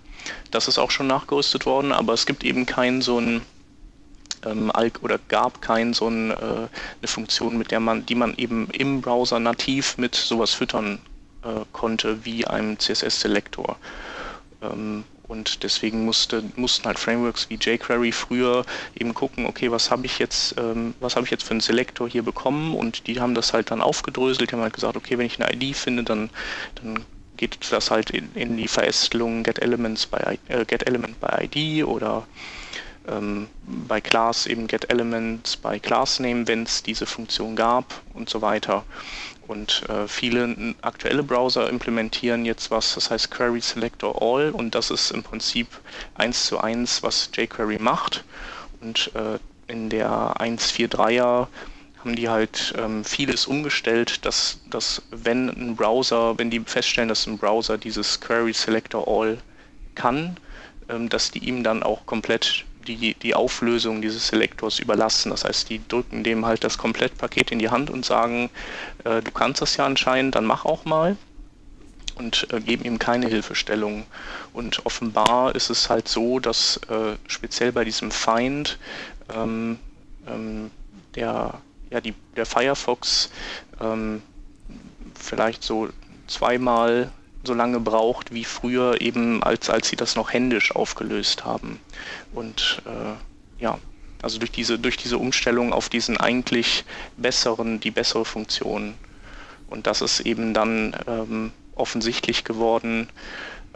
Das ist auch schon nachgerüstet worden, aber es gibt eben keinen so ein ähm, oder gab keinen so ein, äh, eine Funktion, mit der man, die man eben im Browser nativ mit sowas füttern äh, konnte wie einem CSS-Selektor. Ähm, und deswegen musste, mussten halt Frameworks wie jQuery früher eben gucken, okay, was habe ich jetzt, ähm, was habe ich jetzt für einen Selektor hier bekommen und die haben das halt dann aufgedröselt, die haben halt gesagt, okay, wenn ich eine ID finde, dann, dann geht das halt in, in die Verästelung get elements by äh, get element by ID oder ähm, bei Class eben get elements by class wenn es diese Funktion gab und so weiter. Und äh, viele aktuelle Browser implementieren jetzt was, das heißt Query Selector All und das ist im Prinzip eins zu eins, was jQuery macht. Und äh, in der 1.4.3er haben die halt ähm, vieles umgestellt, dass, dass wenn ein Browser, wenn die feststellen, dass ein Browser dieses Query Selector All kann, ähm, dass die ihm dann auch komplett die, die Auflösung dieses Selektors überlassen. Das heißt, die drücken dem halt das Komplettpaket in die Hand und sagen, äh, du kannst das ja anscheinend, dann mach auch mal und äh, geben ihm keine Hilfestellung. Und offenbar ist es halt so, dass äh, speziell bei diesem Feind ähm, ähm, der ja, die, der Firefox ähm, vielleicht so zweimal so lange braucht wie früher eben, als, als sie das noch händisch aufgelöst haben. Und äh, ja, also durch diese, durch diese Umstellung auf diesen eigentlich besseren, die bessere Funktion. Und das ist eben dann ähm, offensichtlich geworden,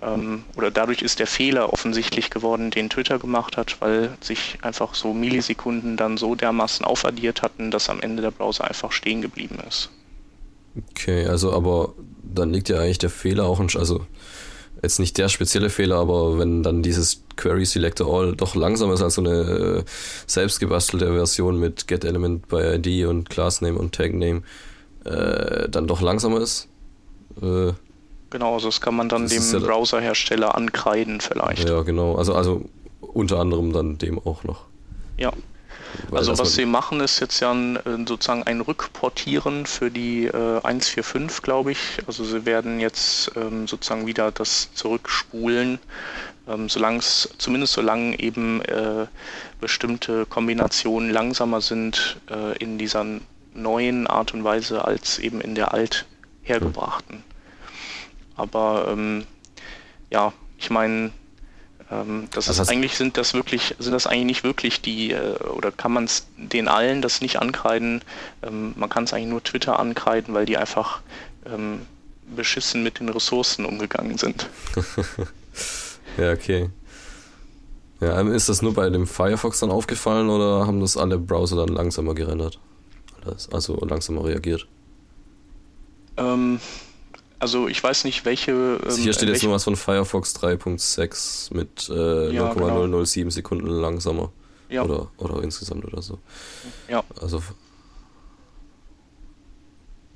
ähm, oder dadurch ist der Fehler offensichtlich geworden, den Twitter gemacht hat, weil sich einfach so Millisekunden dann so dermaßen aufaddiert hatten, dass am Ende der Browser einfach stehen geblieben ist. Okay, also aber dann liegt ja eigentlich der Fehler auch in, also jetzt nicht der spezielle Fehler, aber wenn dann dieses Query Selector All doch langsamer ist als so eine äh, selbstgebastelte Version mit Get Element by ID und Class Name und Tag Name, äh, dann doch langsamer ist. Äh, Genau, also das kann man dann Das dem ja- Browserhersteller ankreiden vielleicht. Ja, genau. Also, also unter anderem dann dem auch noch. Ja. Weil Also was sie machen, ist jetzt ja ein, äh, sozusagen ein Rückportieren für die äh, 145, glaube ich. Also sie werden jetzt ähm, sozusagen wieder das zurückspulen, ähm, solange es, zumindest solange eben äh, bestimmte Kombinationen langsamer sind äh, in dieser neuen Art und Weise als eben in der alt hergebrachten. Aber ähm, ja, ich meine, ähm, das Also ist eigentlich sind das wirklich, sind das eigentlich nicht wirklich die, äh, oder kann man es den allen das nicht ankreiden? Ähm, man kann es eigentlich nur Twitter ankreiden, weil die einfach ähm, beschissen mit den Ressourcen umgegangen sind. Ja, okay. Ja, ähm, ist das nur bei dem Firefox dann aufgefallen oder haben das alle Browser dann langsamer gerendert? Also langsamer reagiert? Ähm, also ich weiß nicht, welche. Ähm, hier steht jetzt nur was von Firefox 3.6 mit äh, Ja, genau. 0,007 Sekunden langsamer. ja, Oder, oder insgesamt oder so. ja. Also.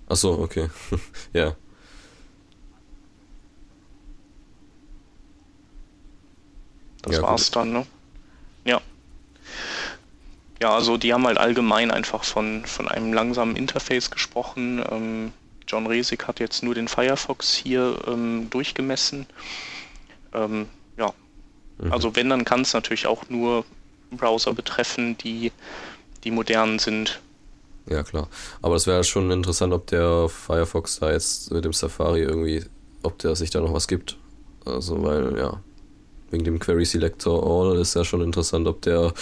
Ach so, okay. ja. Das Ja, war's dann, ne? Ja. Ja, also die haben halt allgemein einfach von, von einem langsamen Interface gesprochen. Ähm, John Resig hat jetzt nur den Firefox hier ähm, durchgemessen. Ähm, ja, Mhm. also wenn, dann kann es natürlich auch nur Browser betreffen, die, die modern sind. Ja, klar. Aber es wäre schon interessant, ob der Firefox da jetzt mit dem Safari irgendwie, ob der sich da noch was gibt. Also, weil, ja, wegen dem Query Selector All ist ja schon interessant, ob der,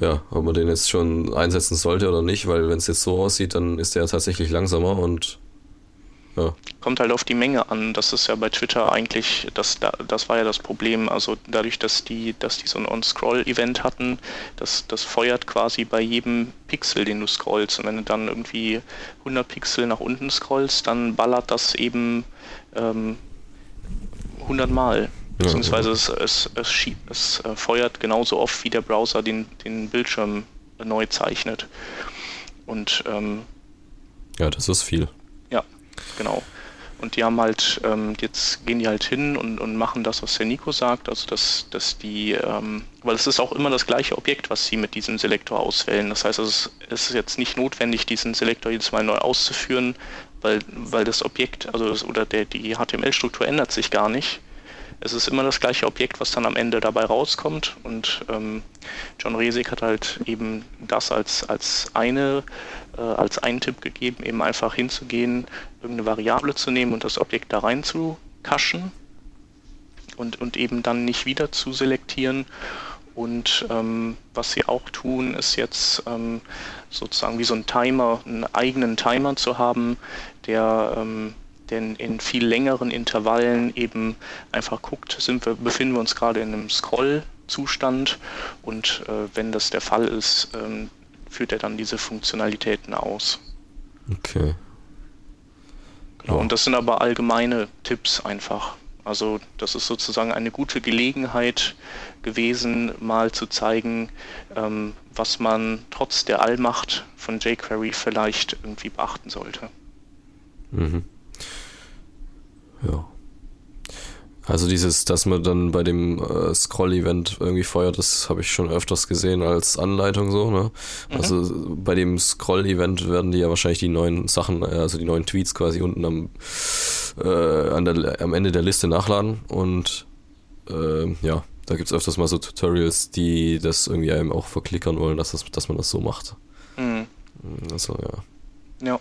ja, ob man den jetzt schon einsetzen sollte oder nicht, weil wenn es jetzt so aussieht, dann ist der ja tatsächlich langsamer und, ja, Kommt halt auf die Menge an. Das ist ja bei Twitter eigentlich, das, da- das war ja das Problem. Also dadurch, dass die, dass die so ein On-Scroll-Event hatten, das, das feuert quasi bei jedem Pixel, den du scrollst. Und wenn du dann irgendwie 100 Pixel nach unten scrollst, dann ballert das eben ähm, 100 Mal. Beziehungsweise es, es, es, schie- es äh, feuert genauso oft, wie der Browser den, den Bildschirm neu zeichnet. Und ähm, ja, das ist viel. Genau. Und die haben halt, ähm, jetzt gehen die halt hin und, und machen das, was der Nico sagt, also dass, dass die, ähm, weil es ist auch immer das gleiche Objekt, was sie mit diesem Selektor auswählen. Das heißt, es ist, es ist jetzt nicht notwendig, diesen Selektor jedes Mal neu auszuführen, weil, weil das Objekt, also das, oder der, die HTML-Struktur ändert sich gar nicht. Es ist immer das gleiche Objekt, was dann am Ende dabei rauskommt. Und ähm, John Resig hat halt eben das als, als eine, äh, als einen Tipp gegeben, eben einfach hinzugehen, irgendeine Variable zu nehmen und das Objekt da rein zu kaschen und, und eben dann nicht wieder zu selektieren. Und ähm, was sie auch tun, ist jetzt ähm, sozusagen wie so ein Timer, einen eigenen Timer zu haben, der, der in, in viel längeren Intervallen eben einfach guckt, sind wir, befinden wir uns gerade in einem Scroll-Zustand und äh, wenn das der Fall ist, ähm, führt er dann diese Funktionalitäten aus. Okay. Genau. Ja. Und das sind aber allgemeine Tipps einfach. Also das ist sozusagen eine gute Gelegenheit gewesen, mal zu zeigen, ähm, was man trotz der Allmacht von jQuery vielleicht irgendwie beachten sollte. Mhm. Ja. Also dieses, dass man dann bei dem äh, Scroll-Event irgendwie feuert, das habe ich schon öfters gesehen als Anleitung so, ne? Also bei dem Scroll-Event werden die ja wahrscheinlich die neuen Sachen, äh, also die neuen Tweets quasi unten am, äh, an der, am Ende der Liste nachladen und äh, ja, da gibt es öfters mal so Tutorials, die das irgendwie einem auch verklickern wollen, dass, das, dass man das so macht. Mhm. Also ja. Ja.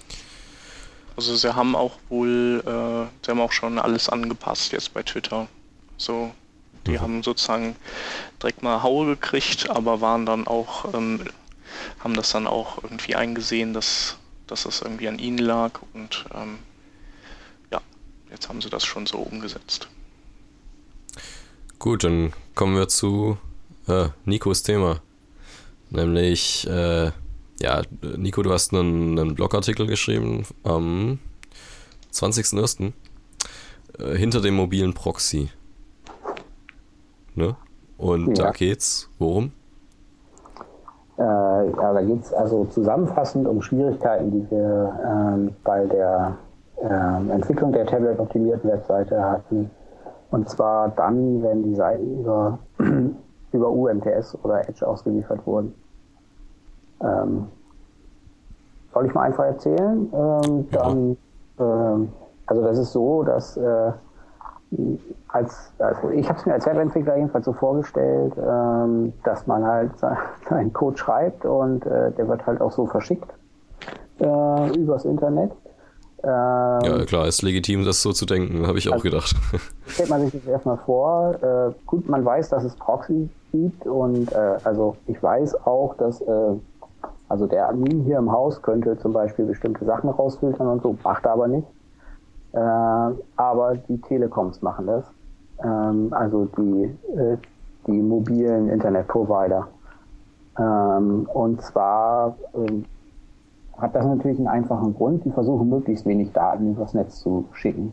Also sie haben auch wohl, äh, sie haben auch schon alles angepasst jetzt bei Twitter. So, die Mhm. haben sozusagen direkt mal Haue gekriegt, aber waren dann auch, ähm, haben das dann auch irgendwie eingesehen, dass, dass das irgendwie an ihnen lag und ähm, ja, jetzt haben sie das schon so umgesetzt. Gut, dann kommen wir zu äh, Nikos Thema. Nämlich, äh, ja, Nico, du hast einen, einen Blogartikel geschrieben am 20.01. Äh, hinter dem mobilen Proxy. Ne? Und Ja. da geht's, worum? Äh, ja, da geht es also zusammenfassend um Schwierigkeiten, die wir ähm, bei der äh, Entwicklung der Tablet-optimierten Webseite hatten. Und zwar dann, wenn die Seiten über, über UMTS oder Edge ausgeliefert wurden. Ähm, soll ich mal einfach erzählen? Ähm, dann, ähm, also das ist so, dass äh, als, also ich habe es mir als Webentwickler jedenfalls so vorgestellt, ähm, dass man halt seinen Code schreibt und äh, der wird halt auch so verschickt äh, übers Internet. Ähm, ja, klar, ist legitim, das so zu denken, habe ich also, auch gedacht. Stellt man sich das erstmal vor. Äh, gut, man weiß, dass es Proxy gibt und äh, also ich weiß auch, dass äh, also der Admin hier im Haus könnte zum Beispiel bestimmte Sachen rausfiltern und so, macht er aber nicht. Äh, aber die Telekoms machen das. Ähm, also die, äh, die mobilen Internetprovider. Ähm, und zwar ähm, hat das natürlich einen einfachen Grund. Die versuchen möglichst wenig Daten übers Netz zu schicken.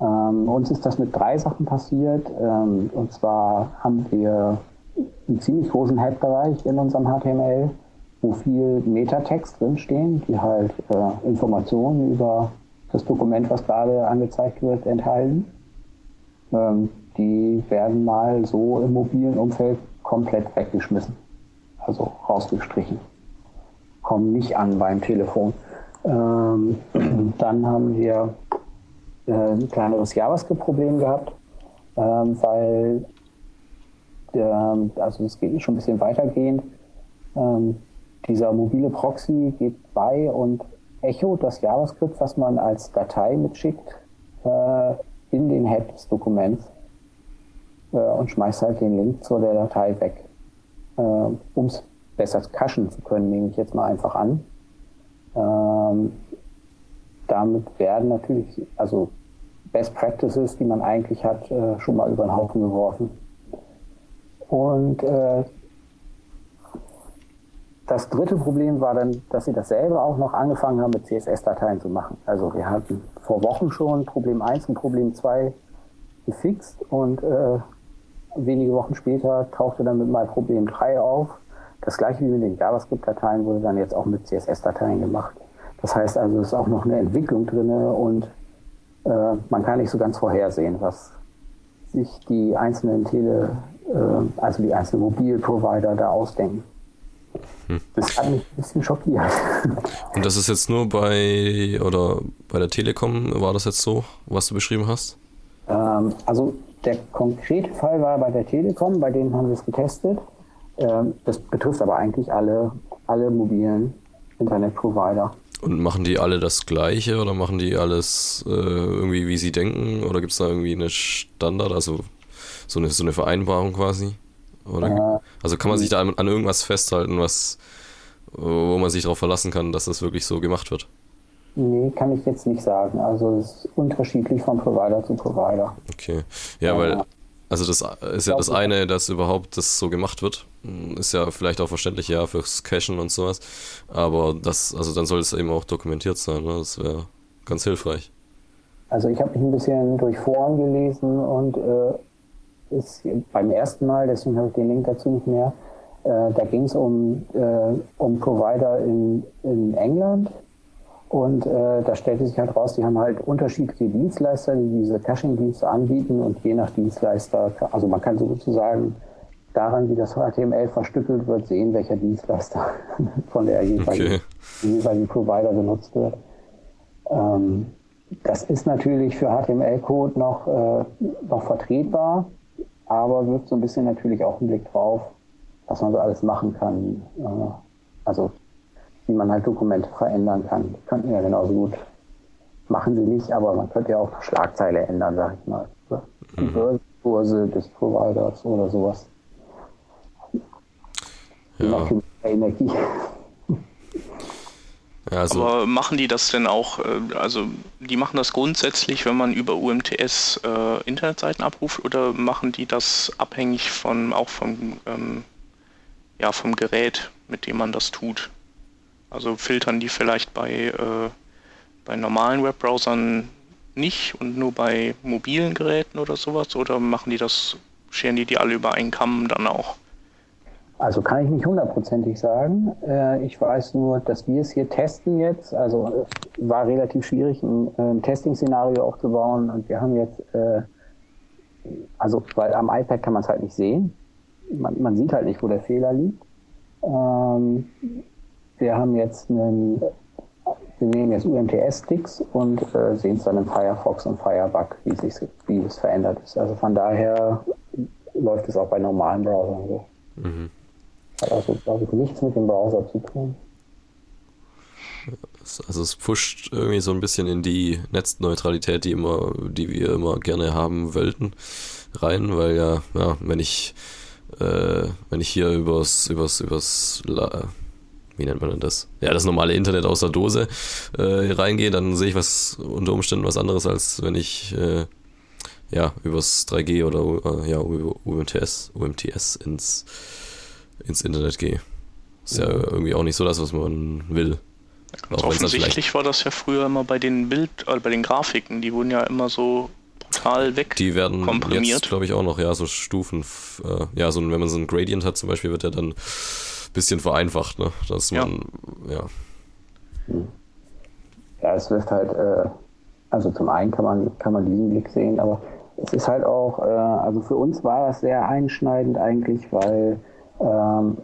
Ähm, uns ist das mit drei Sachen passiert. Ähm, und zwar haben wir einen ziemlich großen Head-Bereich in unserem HTML, wo viel Metatext drinstehen, die halt äh, Informationen über das Dokument, was gerade angezeigt wird, enthalten. Ähm, die werden mal so im mobilen Umfeld komplett weggeschmissen, also rausgestrichen kommen nicht an beim Telefon. Ähm, dann haben wir äh, ein kleineres JavaScript-Problem gehabt, ähm, weil der, also es geht schon ein bisschen weitergehend. Ähm, dieser mobile Proxy geht bei und Echo das JavaScript, was man als Datei mitschickt, äh, in den Head des Dokuments äh, und schmeißt halt den Link zu der Datei weg. Äh, um es besser cachen zu können, nehme ich jetzt mal einfach an. Ähm, damit werden natürlich, also Best Practices, die man eigentlich hat, äh, schon mal über den Haufen geworfen. Und äh, das dritte Problem war dann, dass sie dasselbe auch noch angefangen haben, mit CSS-Dateien zu machen. Also wir hatten vor Wochen schon Problem 1 und Problem 2 gefixt und äh, wenige Wochen später tauchte dann mit mal Problem 3 auf das gleiche wie mit den JavaScript-Dateien wurde dann jetzt auch mit CSS-Dateien gemacht. Das heißt also, es ist auch noch eine Entwicklung drin und äh, man kann nicht so ganz vorhersehen, was sich die einzelnen Tele, äh, also die einzelnen Mobilprovider da ausdenken. Hm. Das hat mich ein bisschen schockiert. Und das ist jetzt nur bei oder bei der Telekom war das jetzt so, was du beschrieben hast? Ähm, also der konkrete Fall war bei der Telekom, bei denen haben wir es getestet. Ähm, das betrifft aber eigentlich alle, alle mobilen Internetprovider. Und machen die alle das Gleiche oder machen die alles äh, irgendwie, wie sie denken? Oder gibt es da irgendwie eine Standard, also so eine, so eine Vereinbarung quasi? Oder, äh, also kann man sich da an, an, irgendwas festhalten, was, wo man sich darauf verlassen kann, dass das wirklich so gemacht wird? Nee, kann ich jetzt nicht sagen. Also es ist unterschiedlich von Provider zu Provider. Okay. Ja, weil also das ist ja das eine, dass überhaupt das so gemacht wird. Ist ja vielleicht auch verständlich, ja, fürs Cachen und sowas. Aber das, also dann soll es eben auch dokumentiert sein, ne? Das wäre ganz hilfreich. Also ich habe mich ein bisschen durch Foren gelesen und äh, ist beim ersten Mal, deswegen habe ich den Link dazu nicht mehr, äh, da ging es um, äh, um Provider in, in England, und äh, da stellte sich halt raus, die haben halt unterschiedliche Dienstleister, die diese Caching-Dienste anbieten und je nach Dienstleister, also man kann sozusagen daran, wie das HTML verstückelt wird, sehen, welcher Dienstleister von der jeweiligen, okay. Provider benutzt wird. Ähm, das ist natürlich für HTML-Code noch, äh, noch vertretbar, aber wirft so ein bisschen natürlich auch einen Blick drauf, was man so alles machen kann. Äh, also wie man halt Dokumente verändern kann. Die könnten ja genauso gut, machen sie nicht, aber man könnte ja auch eine Schlagzeile ändern, sag ich mal. Die mhm. Börsenkurse des Providers oder sowas. Ja. Energie. Ja, also Aber machen die das denn auch, äh, also die machen das grundsätzlich, wenn man über UMTS äh, Internetseiten abruft oder machen die das abhängig von auch vom, ähm, ja, vom Gerät, mit dem man das tut? Also filtern die vielleicht bei, äh, bei normalen Webbrowsern nicht und nur bei mobilen Geräten oder sowas? Oder machen die das, scheren die die alle über einen Kamm dann auch? Also kann ich nicht hundertprozentig sagen. Äh, ich weiß nur, dass wir es hier testen jetzt. Also war relativ schwierig, ein, ein Testing-Szenario aufzubauen. Und wir haben jetzt, äh, also weil am iPad kann man es halt nicht sehen. Man, man, sieht halt nicht, wo der Fehler liegt. Ähm, wir haben jetzt einen, wir nehmen jetzt UMTS-Sticks und äh, sehen es dann im Firefox und Firebug, wie, sich, wie es verändert ist. Also von daher läuft es auch bei normalen Browsern so. Mhm. Also, glaube ich, nichts mit dem Browser zu tun. Also es pusht irgendwie so ein bisschen in die Netzneutralität, die immer, die wir immer gerne haben wollten, rein, weil ja, ja, wenn ich äh, wenn ich hier übers, übers, übers wie nennt man denn das? Ja, das normale Internet aus der Dose äh, reingehe, dann sehe ich was unter Umständen was anderes, als wenn ich äh, ja übers 3G oder äh, ja, UMTS, UMTS ins, ins Internet gehe. Ist ja. ja irgendwie auch nicht so das, was man will. Auch offensichtlich war das ja früher immer bei den Bild, äh, bei den Grafiken, die wurden ja immer so brutal weg. Die werden komprimiert. jetzt, glaube ich, auch noch, ja, so Stufen, äh, ja, so wenn man so ein Gradient hat zum Beispiel, wird ja dann ein bisschen vereinfacht, ne? Dass man, ja. Ja, hm. ja es wirft halt, äh, also zum einen kann man, kann man diesen Blick sehen, aber es ist halt auch, äh, also für uns war das sehr einschneidend eigentlich, weil ähm,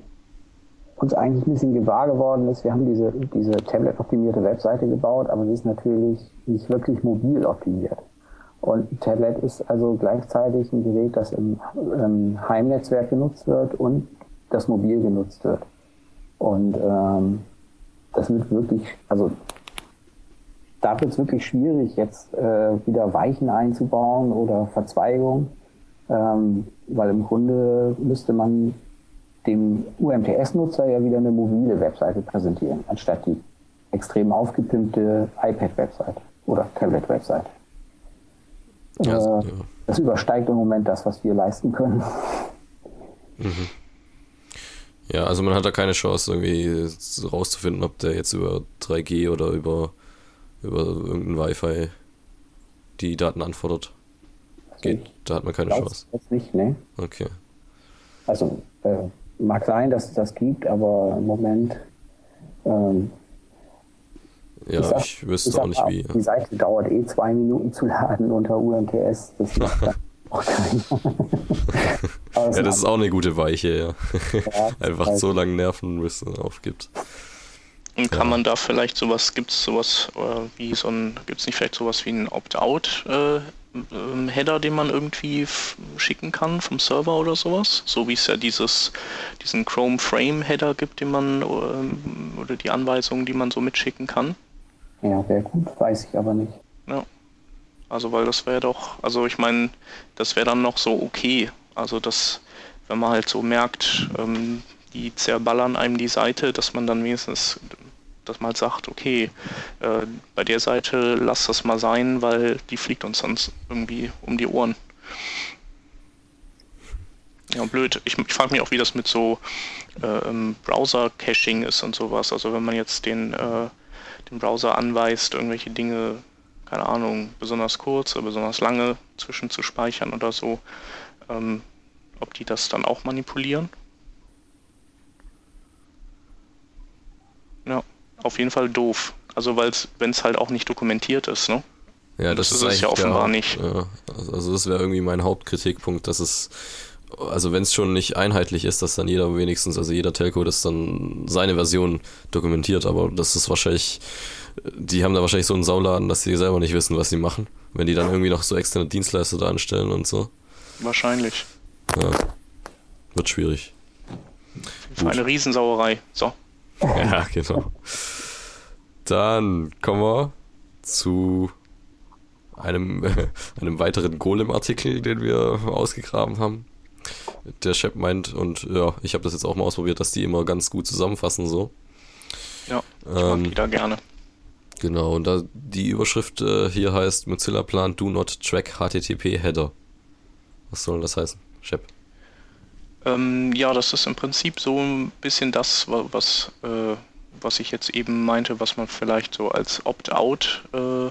uns eigentlich ein bisschen gewahr geworden ist, wir haben diese, diese Tablet-optimierte Webseite gebaut, aber sie ist natürlich nicht wirklich mobil optimiert. Und Tablet ist also gleichzeitig ein Gerät, das im, im Heimnetzwerk genutzt wird und das mobil genutzt wird. Und ähm, das wird wirklich, also da wird es wirklich schwierig, jetzt äh, wieder Weichen einzubauen oder Verzweigungen, ähm, weil im Grunde müsste man dem UMTS-Nutzer ja wieder eine mobile Webseite präsentieren, anstatt die extrem aufgepimpte iPad-Webseite oder Tablet-Webseite. Ja, äh, ja. Das übersteigt im Moment das, was wir leisten können. Mhm. Ja, also man hat da keine Chance, irgendwie rauszufinden, ob der jetzt über 3G oder über, über irgendein Wi-Fi die Daten anfordert. Geht, da hat man keine Chance. Jetzt nicht, ne? Okay. Also äh, mag sein, dass es das gibt, aber im Moment ähm, ja, ich, sag, ich wüsste ich auch nicht wie. Die Seite dauert eh zwei Minuten zu laden unter UMTS. Das macht auch ja, das ist auch eine gute Weiche, ja. ja Einfach so lange nerven, bis es aufgibt. Und kann ja. man da vielleicht sowas, gibt es sowas äh, wie so ein, gibt es nicht vielleicht sowas wie ein Opt-out äh, ähm, Header, den man irgendwie schicken kann vom Server oder sowas? So wie es ja dieses, diesen Chrome Frame Header gibt, den man ähm, oder die Anweisungen, die man so mitschicken kann? Ja, wäre gut, weiß ich aber nicht. Ja. Also, weil das wäre doch, also ich meine, das wäre dann noch so okay. Also, dass, wenn man halt so merkt, ähm, die zerballern einem die Seite, dass man dann wenigstens, dass man halt sagt, okay, äh, bei der Seite lass das mal sein, weil die fliegt uns sonst irgendwie um die Ohren. Ja, blöd. Ich, ich frage mich auch, wie das mit so äh, Browser-Caching ist und sowas. Also wenn man jetzt den äh, den Browser anweist, irgendwelche Dinge, keine Ahnung, besonders kurz oder besonders lange zwischen zu speichern oder so, ähm, ob die das dann auch manipulieren. Ja, auf jeden Fall doof. Also weil wenn es halt auch nicht dokumentiert ist, ne? Ja, das, das ist, ist ja offenbar der, nicht. Ja, also das wäre irgendwie mein Hauptkritikpunkt, dass es also wenn es schon nicht einheitlich ist, dass dann jeder wenigstens, also jeder Telco das dann seine Version dokumentiert, aber das ist wahrscheinlich, die haben da wahrscheinlich so einen Sauladen, dass sie selber nicht wissen, was sie machen, wenn die dann irgendwie noch so externe Dienstleister da anstellen und so. Wahrscheinlich. Ja. Wird schwierig. Für eine Riesensauerei. So. Ja, genau. Dann kommen wir zu einem, einem weiteren Golem-Artikel, den wir ausgegraben haben der Chef meint, und ja, ich habe das jetzt auch mal ausprobiert, dass die immer ganz gut zusammenfassen so. Ja, ich mag ähm, wieder gerne. Genau, und da die Überschrift äh, hier heißt Mozilla plant Do Not Track HTTP Header. Was soll das heißen, Shep? Ähm, ja, das ist im Prinzip so ein bisschen das, was, äh, was ich jetzt eben meinte, was man vielleicht so als Opt-out äh,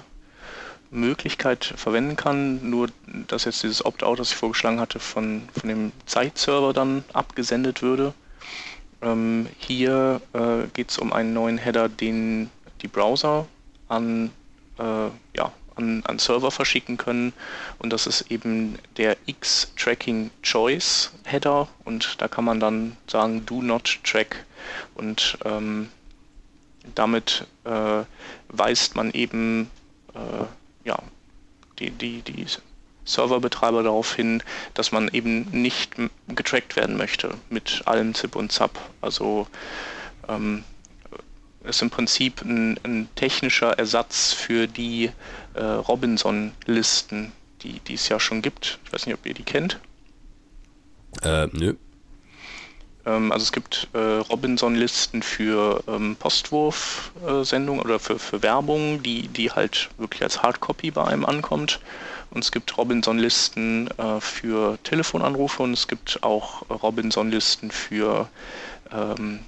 Möglichkeit verwenden kann, nur dass jetzt dieses Opt-out, das ich vorgeschlagen hatte, von, von dem Zeitserver dann abgesendet würde. Ähm, hier äh, geht es um einen neuen Header, den die Browser an, äh, ja, an, an Server verschicken können. Und das ist eben der X-Tracking Choice Header. Und da kann man dann sagen, do not track. Und ähm, damit äh, weist man eben äh, ja, die, die, die Serverbetreiber darauf hin, dass man eben nicht getrackt werden möchte mit allem Zip und Zap. Also ähm, ist im Prinzip ein, ein technischer Ersatz für die äh, Robinson-Listen, die, die es ja schon gibt. Ich weiß nicht, ob ihr die kennt. Äh, nö. Ähm, also es gibt äh, Robinson-Listen für ähm, Postwurf-Sendungen oder für, für Werbung, die, die halt wirklich als Hardcopy bei einem ankommt. Und es gibt Robinson-Listen äh, für Telefonanrufe und es gibt auch Robinson-Listen für ähm,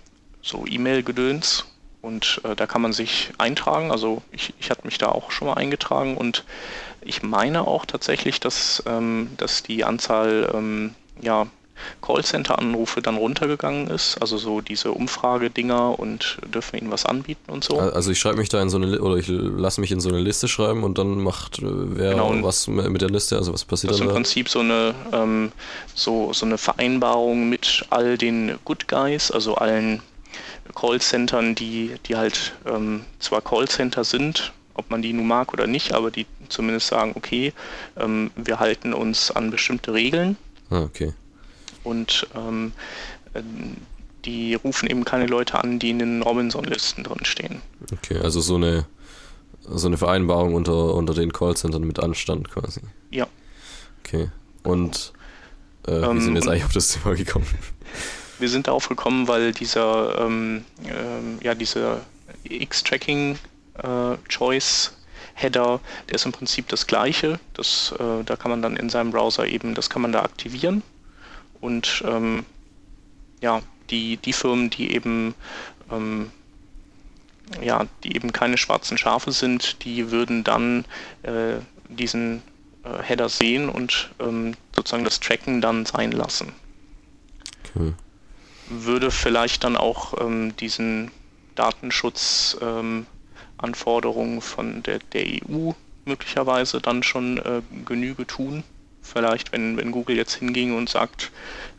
so E-Mail-Gedöns. Und äh, da kann man sich eintragen. Also ich, ich hatte mich da auch schon mal eingetragen und ich meine auch tatsächlich, dass, ähm, dass die Anzahl ähm, ja, Callcenter-Anrufe dann runtergegangen ist. Also so diese Umfragedinger und dürfen wir ihnen was anbieten und so. Also ich schreibe mich da in so eine oder ich lasse mich in so eine Liste schreiben und dann macht äh, wer genau, was mit der Liste, also was passiert das dann? Das ist im Prinzip so eine ähm, so, so eine Vereinbarung mit all den Good Guys, also allen Callcentern, die, die halt ähm, zwar Callcenter sind, ob man die nun mag oder nicht, aber die zumindest sagen, okay, ähm, wir halten uns an bestimmte Regeln. Ah, okay. Und ähm, die rufen eben keine Leute an, die in den Robinson-Listen drinstehen. Okay, also so eine, so eine Vereinbarung unter, unter den Callcentern mit Anstand quasi. Ja. Okay. Und äh, wie sind jetzt ähm, eigentlich auf das Thema gekommen? Wir sind darauf gekommen, weil dieser, ähm, ähm, ja, dieser X-Tracking äh, Choice Header, der ist im Prinzip das gleiche. Das, äh, da kann man dann in seinem Browser eben, das kann man da aktivieren und ähm, ja, die, die Firmen, die eben ähm, ja, die eben keine schwarzen Schafe sind, die würden dann äh, diesen äh, Header sehen und ähm, sozusagen das Tracken dann sein lassen. Okay. Würde vielleicht dann auch ähm, diesen Datenschutzanforderungen ähm, von der, der EU möglicherweise dann schon äh, Genüge tun vielleicht, wenn, wenn Google jetzt hinging und sagt,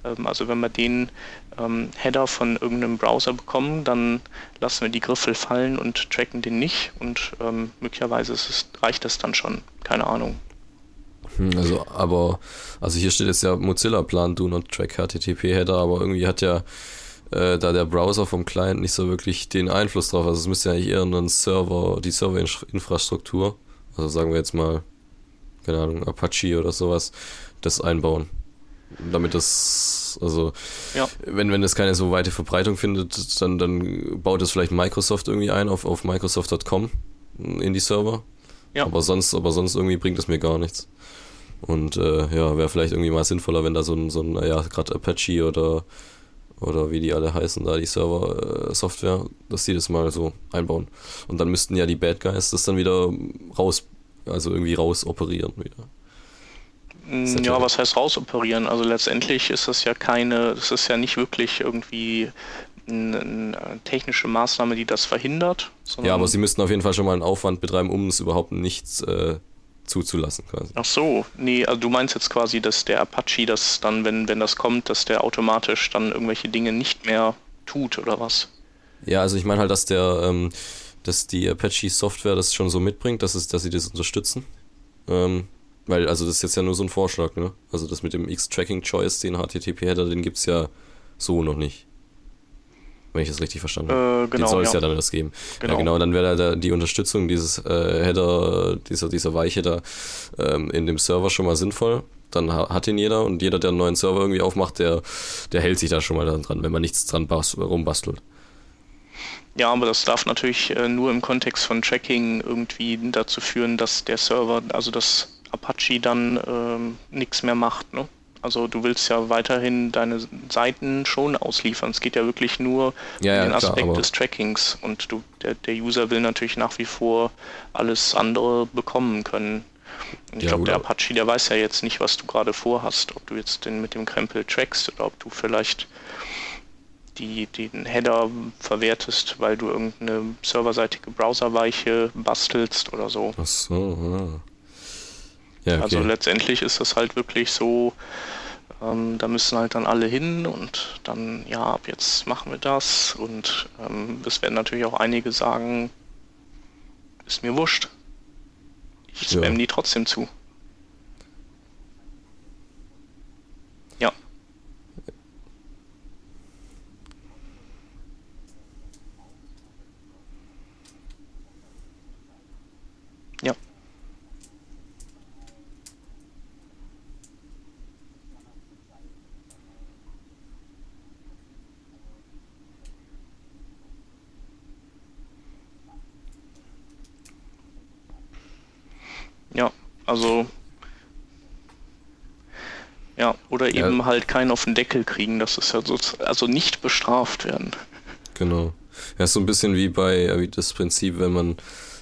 ähm, also wenn wir den ähm, Header von irgendeinem Browser bekommen, dann lassen wir die Griffel fallen und tracken den nicht und ähm, möglicherweise es, reicht das dann schon. Keine Ahnung. Hm, also, aber, also hier steht jetzt ja Mozilla-Plan, do not track HTTP-Header, aber irgendwie hat ja äh, da der Browser vom Client nicht so wirklich den Einfluss drauf. Also es müsste ja eigentlich eher ein Server, die Serverinfrastruktur, also sagen wir jetzt mal keine Ahnung, Apache oder sowas, das einbauen. Damit das, also, ja. wenn, wenn das keine so weite Verbreitung findet, dann, dann baut es vielleicht Microsoft irgendwie ein auf, auf Microsoft.com in die Server. Ja. Aber sonst, aber sonst irgendwie bringt es mir gar nichts. Und äh, ja, wäre vielleicht irgendwie mal sinnvoller, wenn da so ein, so ein ja, gerade Apache oder oder wie die alle heißen, da die Server-Software, äh, dass die das mal so einbauen. Und dann müssten ja die Bad Guys das dann wieder raus also irgendwie rausoperieren wieder. Mm, ja, was heißt rausoperieren? Also letztendlich ist das ja keine, das ist ja nicht wirklich irgendwie eine, eine technische Maßnahme, die das verhindert. Ja, aber sie müssten auf jeden Fall schon mal einen Aufwand betreiben, um es überhaupt nichts äh, zuzulassen quasi. Ach so, nee, also du meinst jetzt quasi, dass der Apache das dann, wenn, wenn das kommt, dass der automatisch dann irgendwelche Dinge nicht mehr tut oder was? Ja, also ich meine halt, dass der ähm, dass die Apache-Software das schon so mitbringt, dass, es, dass sie das unterstützen. Ähm, weil, also das ist jetzt ja nur so ein Vorschlag, ne? Also das mit dem X-Tracking-Choice, den HTTP-Header, den gibt es ja so noch nicht. Wenn ich das richtig verstanden habe. Äh, genau, den soll es ja. ja. dann das geben. Genau, ja, genau dann wäre da die Unterstützung dieses äh, Header, dieser, dieser Weichheader ähm, in dem Server schon mal sinnvoll. Dann hat ihn jeder und jeder, der einen neuen Server irgendwie aufmacht, der, der hält sich da schon mal dran, wenn man nichts dran rumbastelt. Ja, aber das darf natürlich äh, nur im Kontext von Tracking irgendwie dazu führen, dass der Server, also das Apache dann ähm, nichts mehr macht. Ne? Also du willst ja weiterhin deine Seiten schon ausliefern. Es geht ja wirklich nur ja, um den ja, Aspekt klar, des Trackings und du, der, der User will natürlich nach wie vor alles andere bekommen können. Und ich ja, glaube, der Apache, der weiß ja jetzt nicht, was du gerade vorhast, ob du jetzt den mit dem Krempel trackst oder ob du vielleicht die, den Header verwertest, weil du irgendeine serverseitige Browserweiche bastelst oder so. Ach so, ja. ja okay. Also letztendlich ist das halt wirklich so, ähm, da müssen halt dann alle hin und dann, ja, ab jetzt machen wir das. Und ähm, es werden natürlich auch einige sagen, ist mir wurscht. Ich spam ja. die trotzdem zu. Ja. Ja. Ja, also ja, oder eben ja. halt keinen auf den Deckel kriegen, das ist ja so, also nicht bestraft werden. Genau. Ja, ist so ein bisschen wie bei wie das Prinzip, wenn man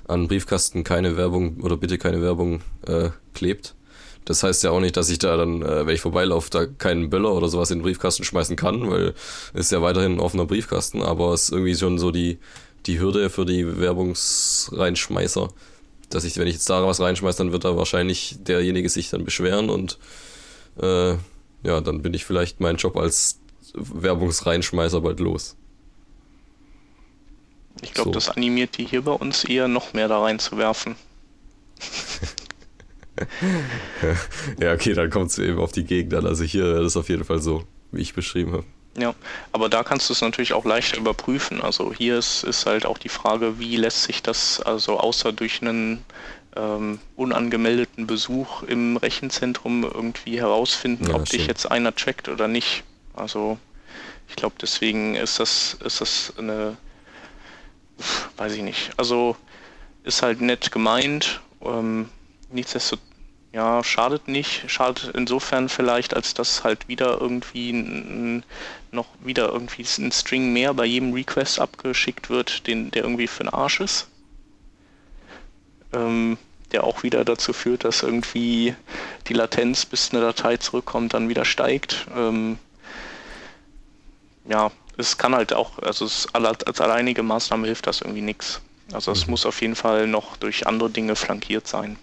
an Briefkasten keine Werbung oder bitte keine Werbung äh, klebt. Das heißt ja auch nicht, dass ich da dann, äh, wenn ich vorbeilaufe, da keinen Böller oder sowas in den Briefkasten schmeißen kann, weil es ja weiterhin ein offener Briefkasten, aber es ist irgendwie schon so die, die Hürde für die Werbungsreinschmeißer, dass ich, wenn ich jetzt da was reinschmeiße, dann wird da wahrscheinlich derjenige sich dann beschweren und äh, ja, dann bin ich vielleicht meinen Job als Werbungsreinschmeißer bald los. Ich glaube, so. das animiert die hier bei uns eher noch mehr da reinzuwerfen. ja, okay, dann kommt es eben auf die Gegend an. Also hier wäre das auf jeden Fall so, wie ich beschrieben habe. Ja, aber da kannst du es natürlich auch leicht überprüfen. Also hier ist, ist halt auch die Frage, wie lässt sich das, also außer durch einen ähm, unangemeldeten Besuch im Rechenzentrum irgendwie herausfinden, ja, ob stimmt. dich jetzt einer checkt oder nicht. Also ich glaube, deswegen ist das, ist das eine, weiß ich nicht. Also ist halt nett gemeint. Ähm, nichtsdestotrotz ja, schadet nicht. Schadet insofern vielleicht, als dass halt wieder irgendwie ein, noch wieder irgendwie ein String mehr bei jedem Request abgeschickt wird, den, der irgendwie für den Arsch ist. Ähm, der auch wieder dazu führt, dass irgendwie die Latenz, bis eine Datei zurückkommt, dann wieder steigt. Ähm, ja, es kann halt auch, also es, als alleinige Maßnahme hilft das irgendwie nichts. Also es mhm. muss auf jeden Fall noch durch andere Dinge flankiert sein.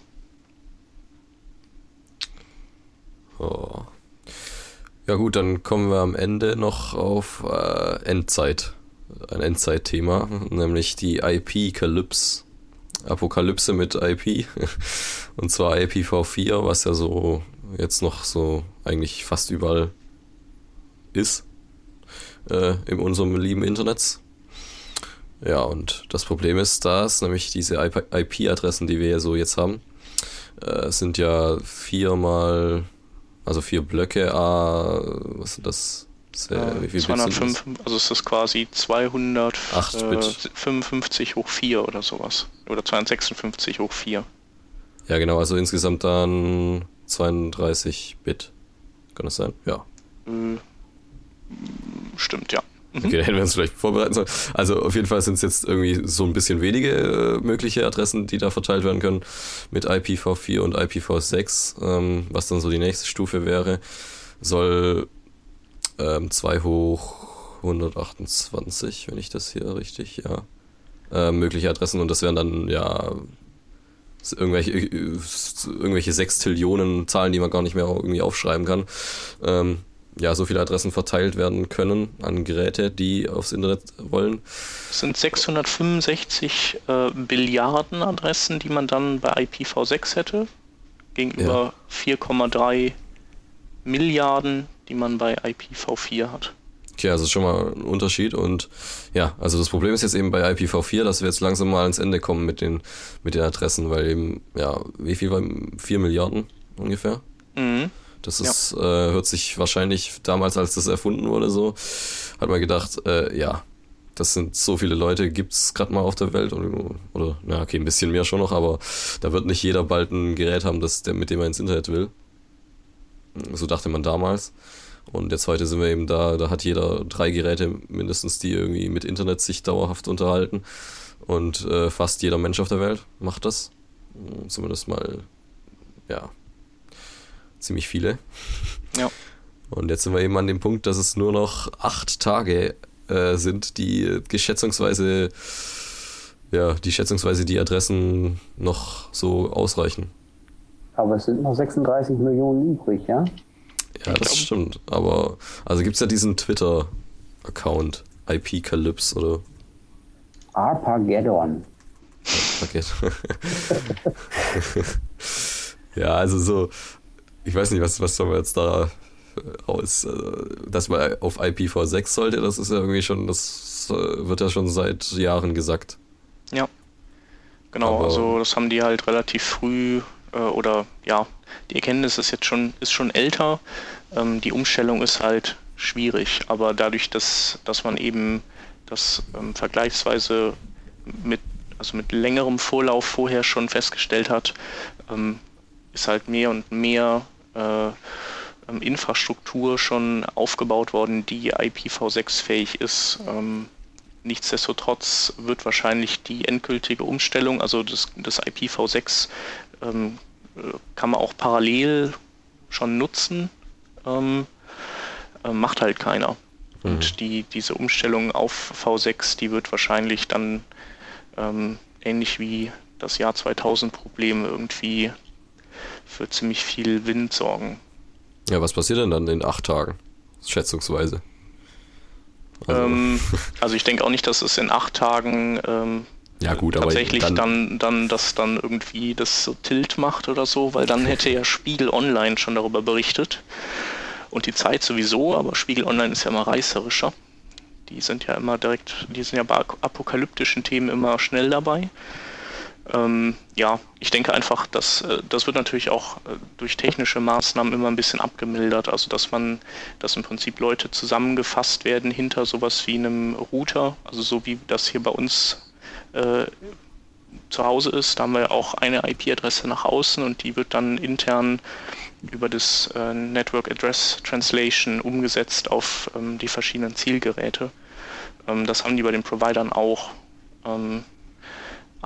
Oh. Ja gut, dann kommen wir am Ende noch auf äh, Endzeit. Ein Endzeitthema, nämlich die IP-Kalypse. Apokalypse mit IP. Und zwar IPv4, was ja so jetzt noch so eigentlich fast überall ist. Äh, in unserem lieben Internet. Ja, und das Problem ist, dass nämlich diese IP-Adressen, die wir ja so jetzt haben, äh, sind ja viermal also vier Blöcke, A, was sind das? Sehr, wie viel 205, also ist das quasi 255 äh, hoch 4 oder sowas. Oder 256 hoch 4. Ja, genau, also insgesamt dann 32 Bit. Kann das sein? Ja. Äh, stimmt, ja. Mhm. Okay, da hätten wir uns vielleicht vorbereiten sollen. Also auf jeden Fall sind es jetzt irgendwie so ein bisschen wenige äh, mögliche Adressen, die da verteilt werden können mit IPv4 und IPv6, ähm, was dann so die nächste Stufe wäre, soll ähm, 2 hoch 128, wenn ich das hier richtig, ja, äh, mögliche Adressen und das wären dann ja irgendwelche, äh, irgendwelche Sextillionen Zahlen, die man gar nicht mehr irgendwie aufschreiben kann. Ähm, ja, so viele Adressen verteilt werden können an Geräte, die aufs Internet wollen. Das sind 665 äh, Billiarden Adressen, die man dann bei IPv6 hätte, gegenüber ja. 4,3 Milliarden, die man bei IPv4 hat. Okay, also schon mal ein Unterschied und ja, also das Problem ist jetzt eben bei IPv4, dass wir jetzt langsam mal ans Ende kommen mit den, mit den Adressen, weil eben, ja, wie viel war 4 Milliarden ungefähr? Mhm. Das ist, ja. äh, hört sich wahrscheinlich damals, als das erfunden wurde, so, hat man gedacht, äh, ja, das sind so viele Leute, gibt es gerade mal auf der Welt oder, oder, na okay, ein bisschen mehr schon noch, aber da wird nicht jeder bald ein Gerät haben, das, der, mit dem er ins Internet will. So dachte man damals. Und jetzt heute sind wir eben da, da hat jeder drei Geräte mindestens, die irgendwie mit Internet sich dauerhaft unterhalten. Und äh, fast jeder Mensch auf der Welt macht das. Zumindest mal, ja, ziemlich viele. Ja. Und jetzt sind wir eben an dem Punkt, dass es nur noch acht Tage äh, sind, die geschätzungsweise, ja, die schätzungsweise die Adressen noch so ausreichen. Aber es sind noch 36 Millionen übrig, ja? Ja, das stimmt. Aber, also gibt es ja diesen Twitter-Account, IP Calypse oder. Arpageddon. Arpageddon. ja, also so, ich weiß nicht, was, was soll man jetzt da aus, äh, dass man auf IPv6 sollte, das ist ja irgendwie schon, das äh, wird ja schon seit Jahren gesagt. Ja. Genau, Aber also das haben die halt relativ früh äh, oder ja, die Erkenntnis ist jetzt schon, ist schon älter. Ähm, die Umstellung ist halt schwierig, aber dadurch, dass, dass man eben das ähm, vergleichsweise mit, also mit längerem Vorlauf vorher schon festgestellt hat, ähm, ist halt mehr und mehr äh, Infrastruktur schon aufgebaut worden, die IPv6-fähig ist. Ähm, nichtsdestotrotz wird wahrscheinlich die endgültige Umstellung, also das, das IPv6 ähm, kann man auch parallel schon nutzen, ähm, äh, macht halt keiner. Mhm. Und die, diese Umstellung auf V6, die wird wahrscheinlich dann ähm, ähnlich wie das Jahr 2000 Problem irgendwie für ziemlich viel Wind sorgen. Ja, was passiert denn dann in acht Tagen? Schätzungsweise. Also, ähm, also ich denke auch nicht, dass es in acht Tagen ähm, ja, gut, tatsächlich dann, dann, dann das dann irgendwie das so Tilt macht oder so, weil dann hätte ja Spiegel Online schon darüber berichtet. Und die Zeit sowieso, aber Spiegel Online ist ja immer reißerischer. Die sind ja immer direkt, die sind ja bei apokalyptischen Themen immer schnell dabei. Ähm, ja, ich denke einfach, dass äh, das wird natürlich auch äh, durch technische Maßnahmen immer ein bisschen abgemildert. Also dass man, dass im Prinzip Leute zusammengefasst werden hinter sowas wie einem Router, also so wie das hier bei uns äh, zu Hause ist. Da haben wir auch eine IP-Adresse nach außen und die wird dann intern über das äh, Network Address Translation umgesetzt auf ähm, die verschiedenen Zielgeräte. Ähm, das haben die bei den Providern auch. Ähm,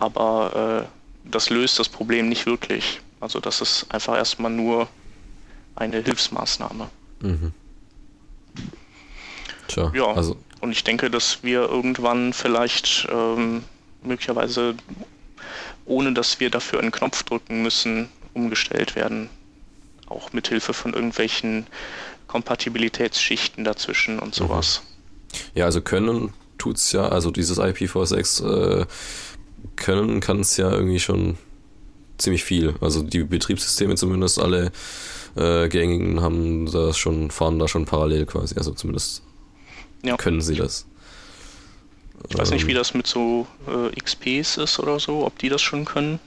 aber äh, das löst das Problem nicht wirklich. Also das ist einfach erstmal nur eine Hilfsmaßnahme. Mhm. Tja, ja, also. und ich denke, dass wir irgendwann vielleicht ähm, möglicherweise, ohne dass wir dafür einen Knopf drücken müssen, umgestellt werden. Auch mit Hilfe von irgendwelchen Kompatibilitätsschichten dazwischen und mhm. sowas. Ja, also können tut es ja, also dieses IPv6 äh, können kann es ja irgendwie schon ziemlich viel. Also die Betriebssysteme zumindest alle äh, gängigen haben das schon, fahren da schon parallel quasi. Also zumindest ja. können sie das. Ich weiß nicht, wie ähm. das mit so äh, XPs ist oder so, ob die das schon können.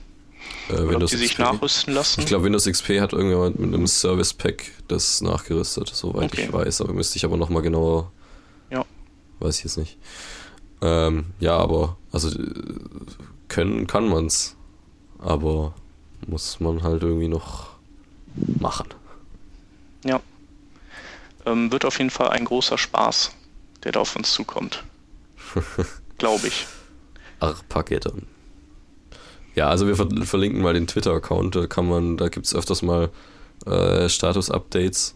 Äh, ob die sich XP. nachrüsten lassen. Ich glaube, Windows XP hat irgendjemand mit einem Service Pack das nachgerüstet, soweit okay. ich weiß. Aber müsste ich aber nochmal genauer. Ja. Weiß ich jetzt nicht. Ähm, ja, aber also können kann man's. Aber muss man halt irgendwie noch machen. Ja. Ähm, wird auf jeden Fall ein großer Spaß, der da auf uns zukommt. Glaube ich. Arpageddon. Ja, also wir ver verlinken mal den Twitter-Account, da kann man, da gibt es öfters mal äh, Status-Updates.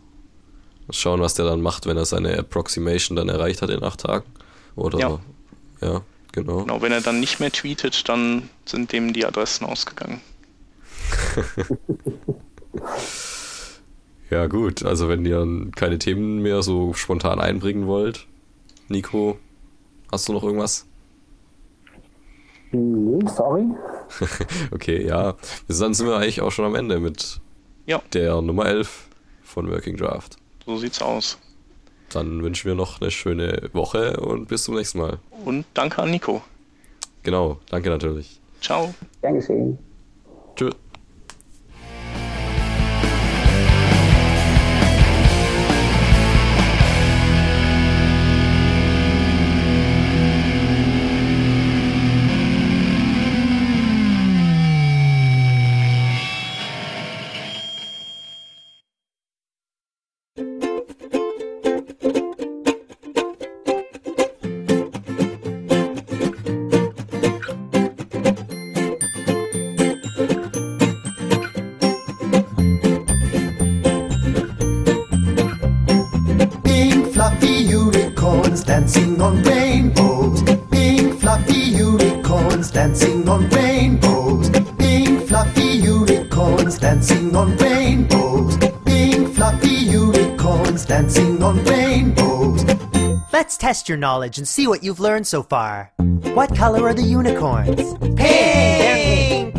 Schauen, was der dann macht, wenn er seine Approximation dann erreicht hat in acht Tagen. Oder ja, ja genau. Genau, wenn er dann nicht mehr tweetet, dann sind dem die Adressen ausgegangen. ja, gut, also wenn ihr keine Themen mehr so spontan einbringen wollt, Nico, Hast du noch irgendwas? Nee, sorry. okay, ja. Dann sind wir eigentlich auch schon am Ende mit ja. der Nummer 11 von Working Draft. So sieht's aus. Dann wünschen wir noch eine schöne Woche und bis zum nächsten Mal. Und danke an Nico. Genau, danke natürlich. Ciao. Dankeschön. Test your knowledge and see what you've learned so far. What color are the unicorns? Pink!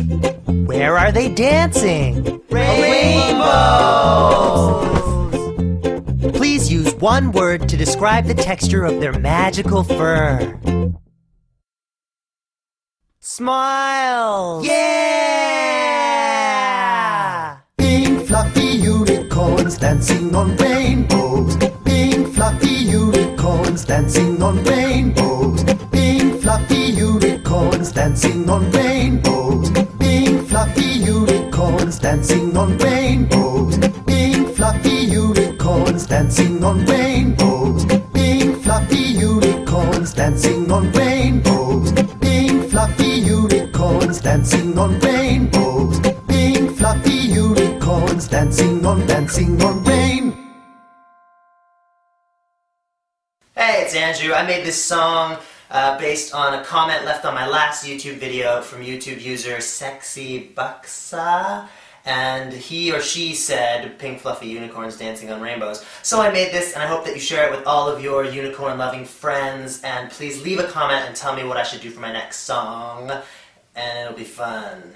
Where are they dancing? Rainbows! Please use one word to describe the texture of their magical fur. Smile! Yeah! Pink fluffy unicorns dancing on rainbows. Unicorns dancing on rainbows. Pink fluffy unicorns dancing on rainbows. Pink fluffy unicorns dancing on rainbows. Pink fluffy unicorns dancing on rainbows. Pink fluffy unicorns dancing on rainbows. Pink fluffy unicorns dancing on rainbows. Pink fluffy unicorns dancing on dancing on rain. Hey, it's Andrew. I made this song uh, based on a comment left on my last YouTube video from YouTube user Sexy Buxa. And he or she said pink fluffy unicorns dancing on rainbows. So I made this and I hope that you share it with all of your unicorn loving friends. And please leave a comment and tell me what I should do for my next song. And it'll be fun.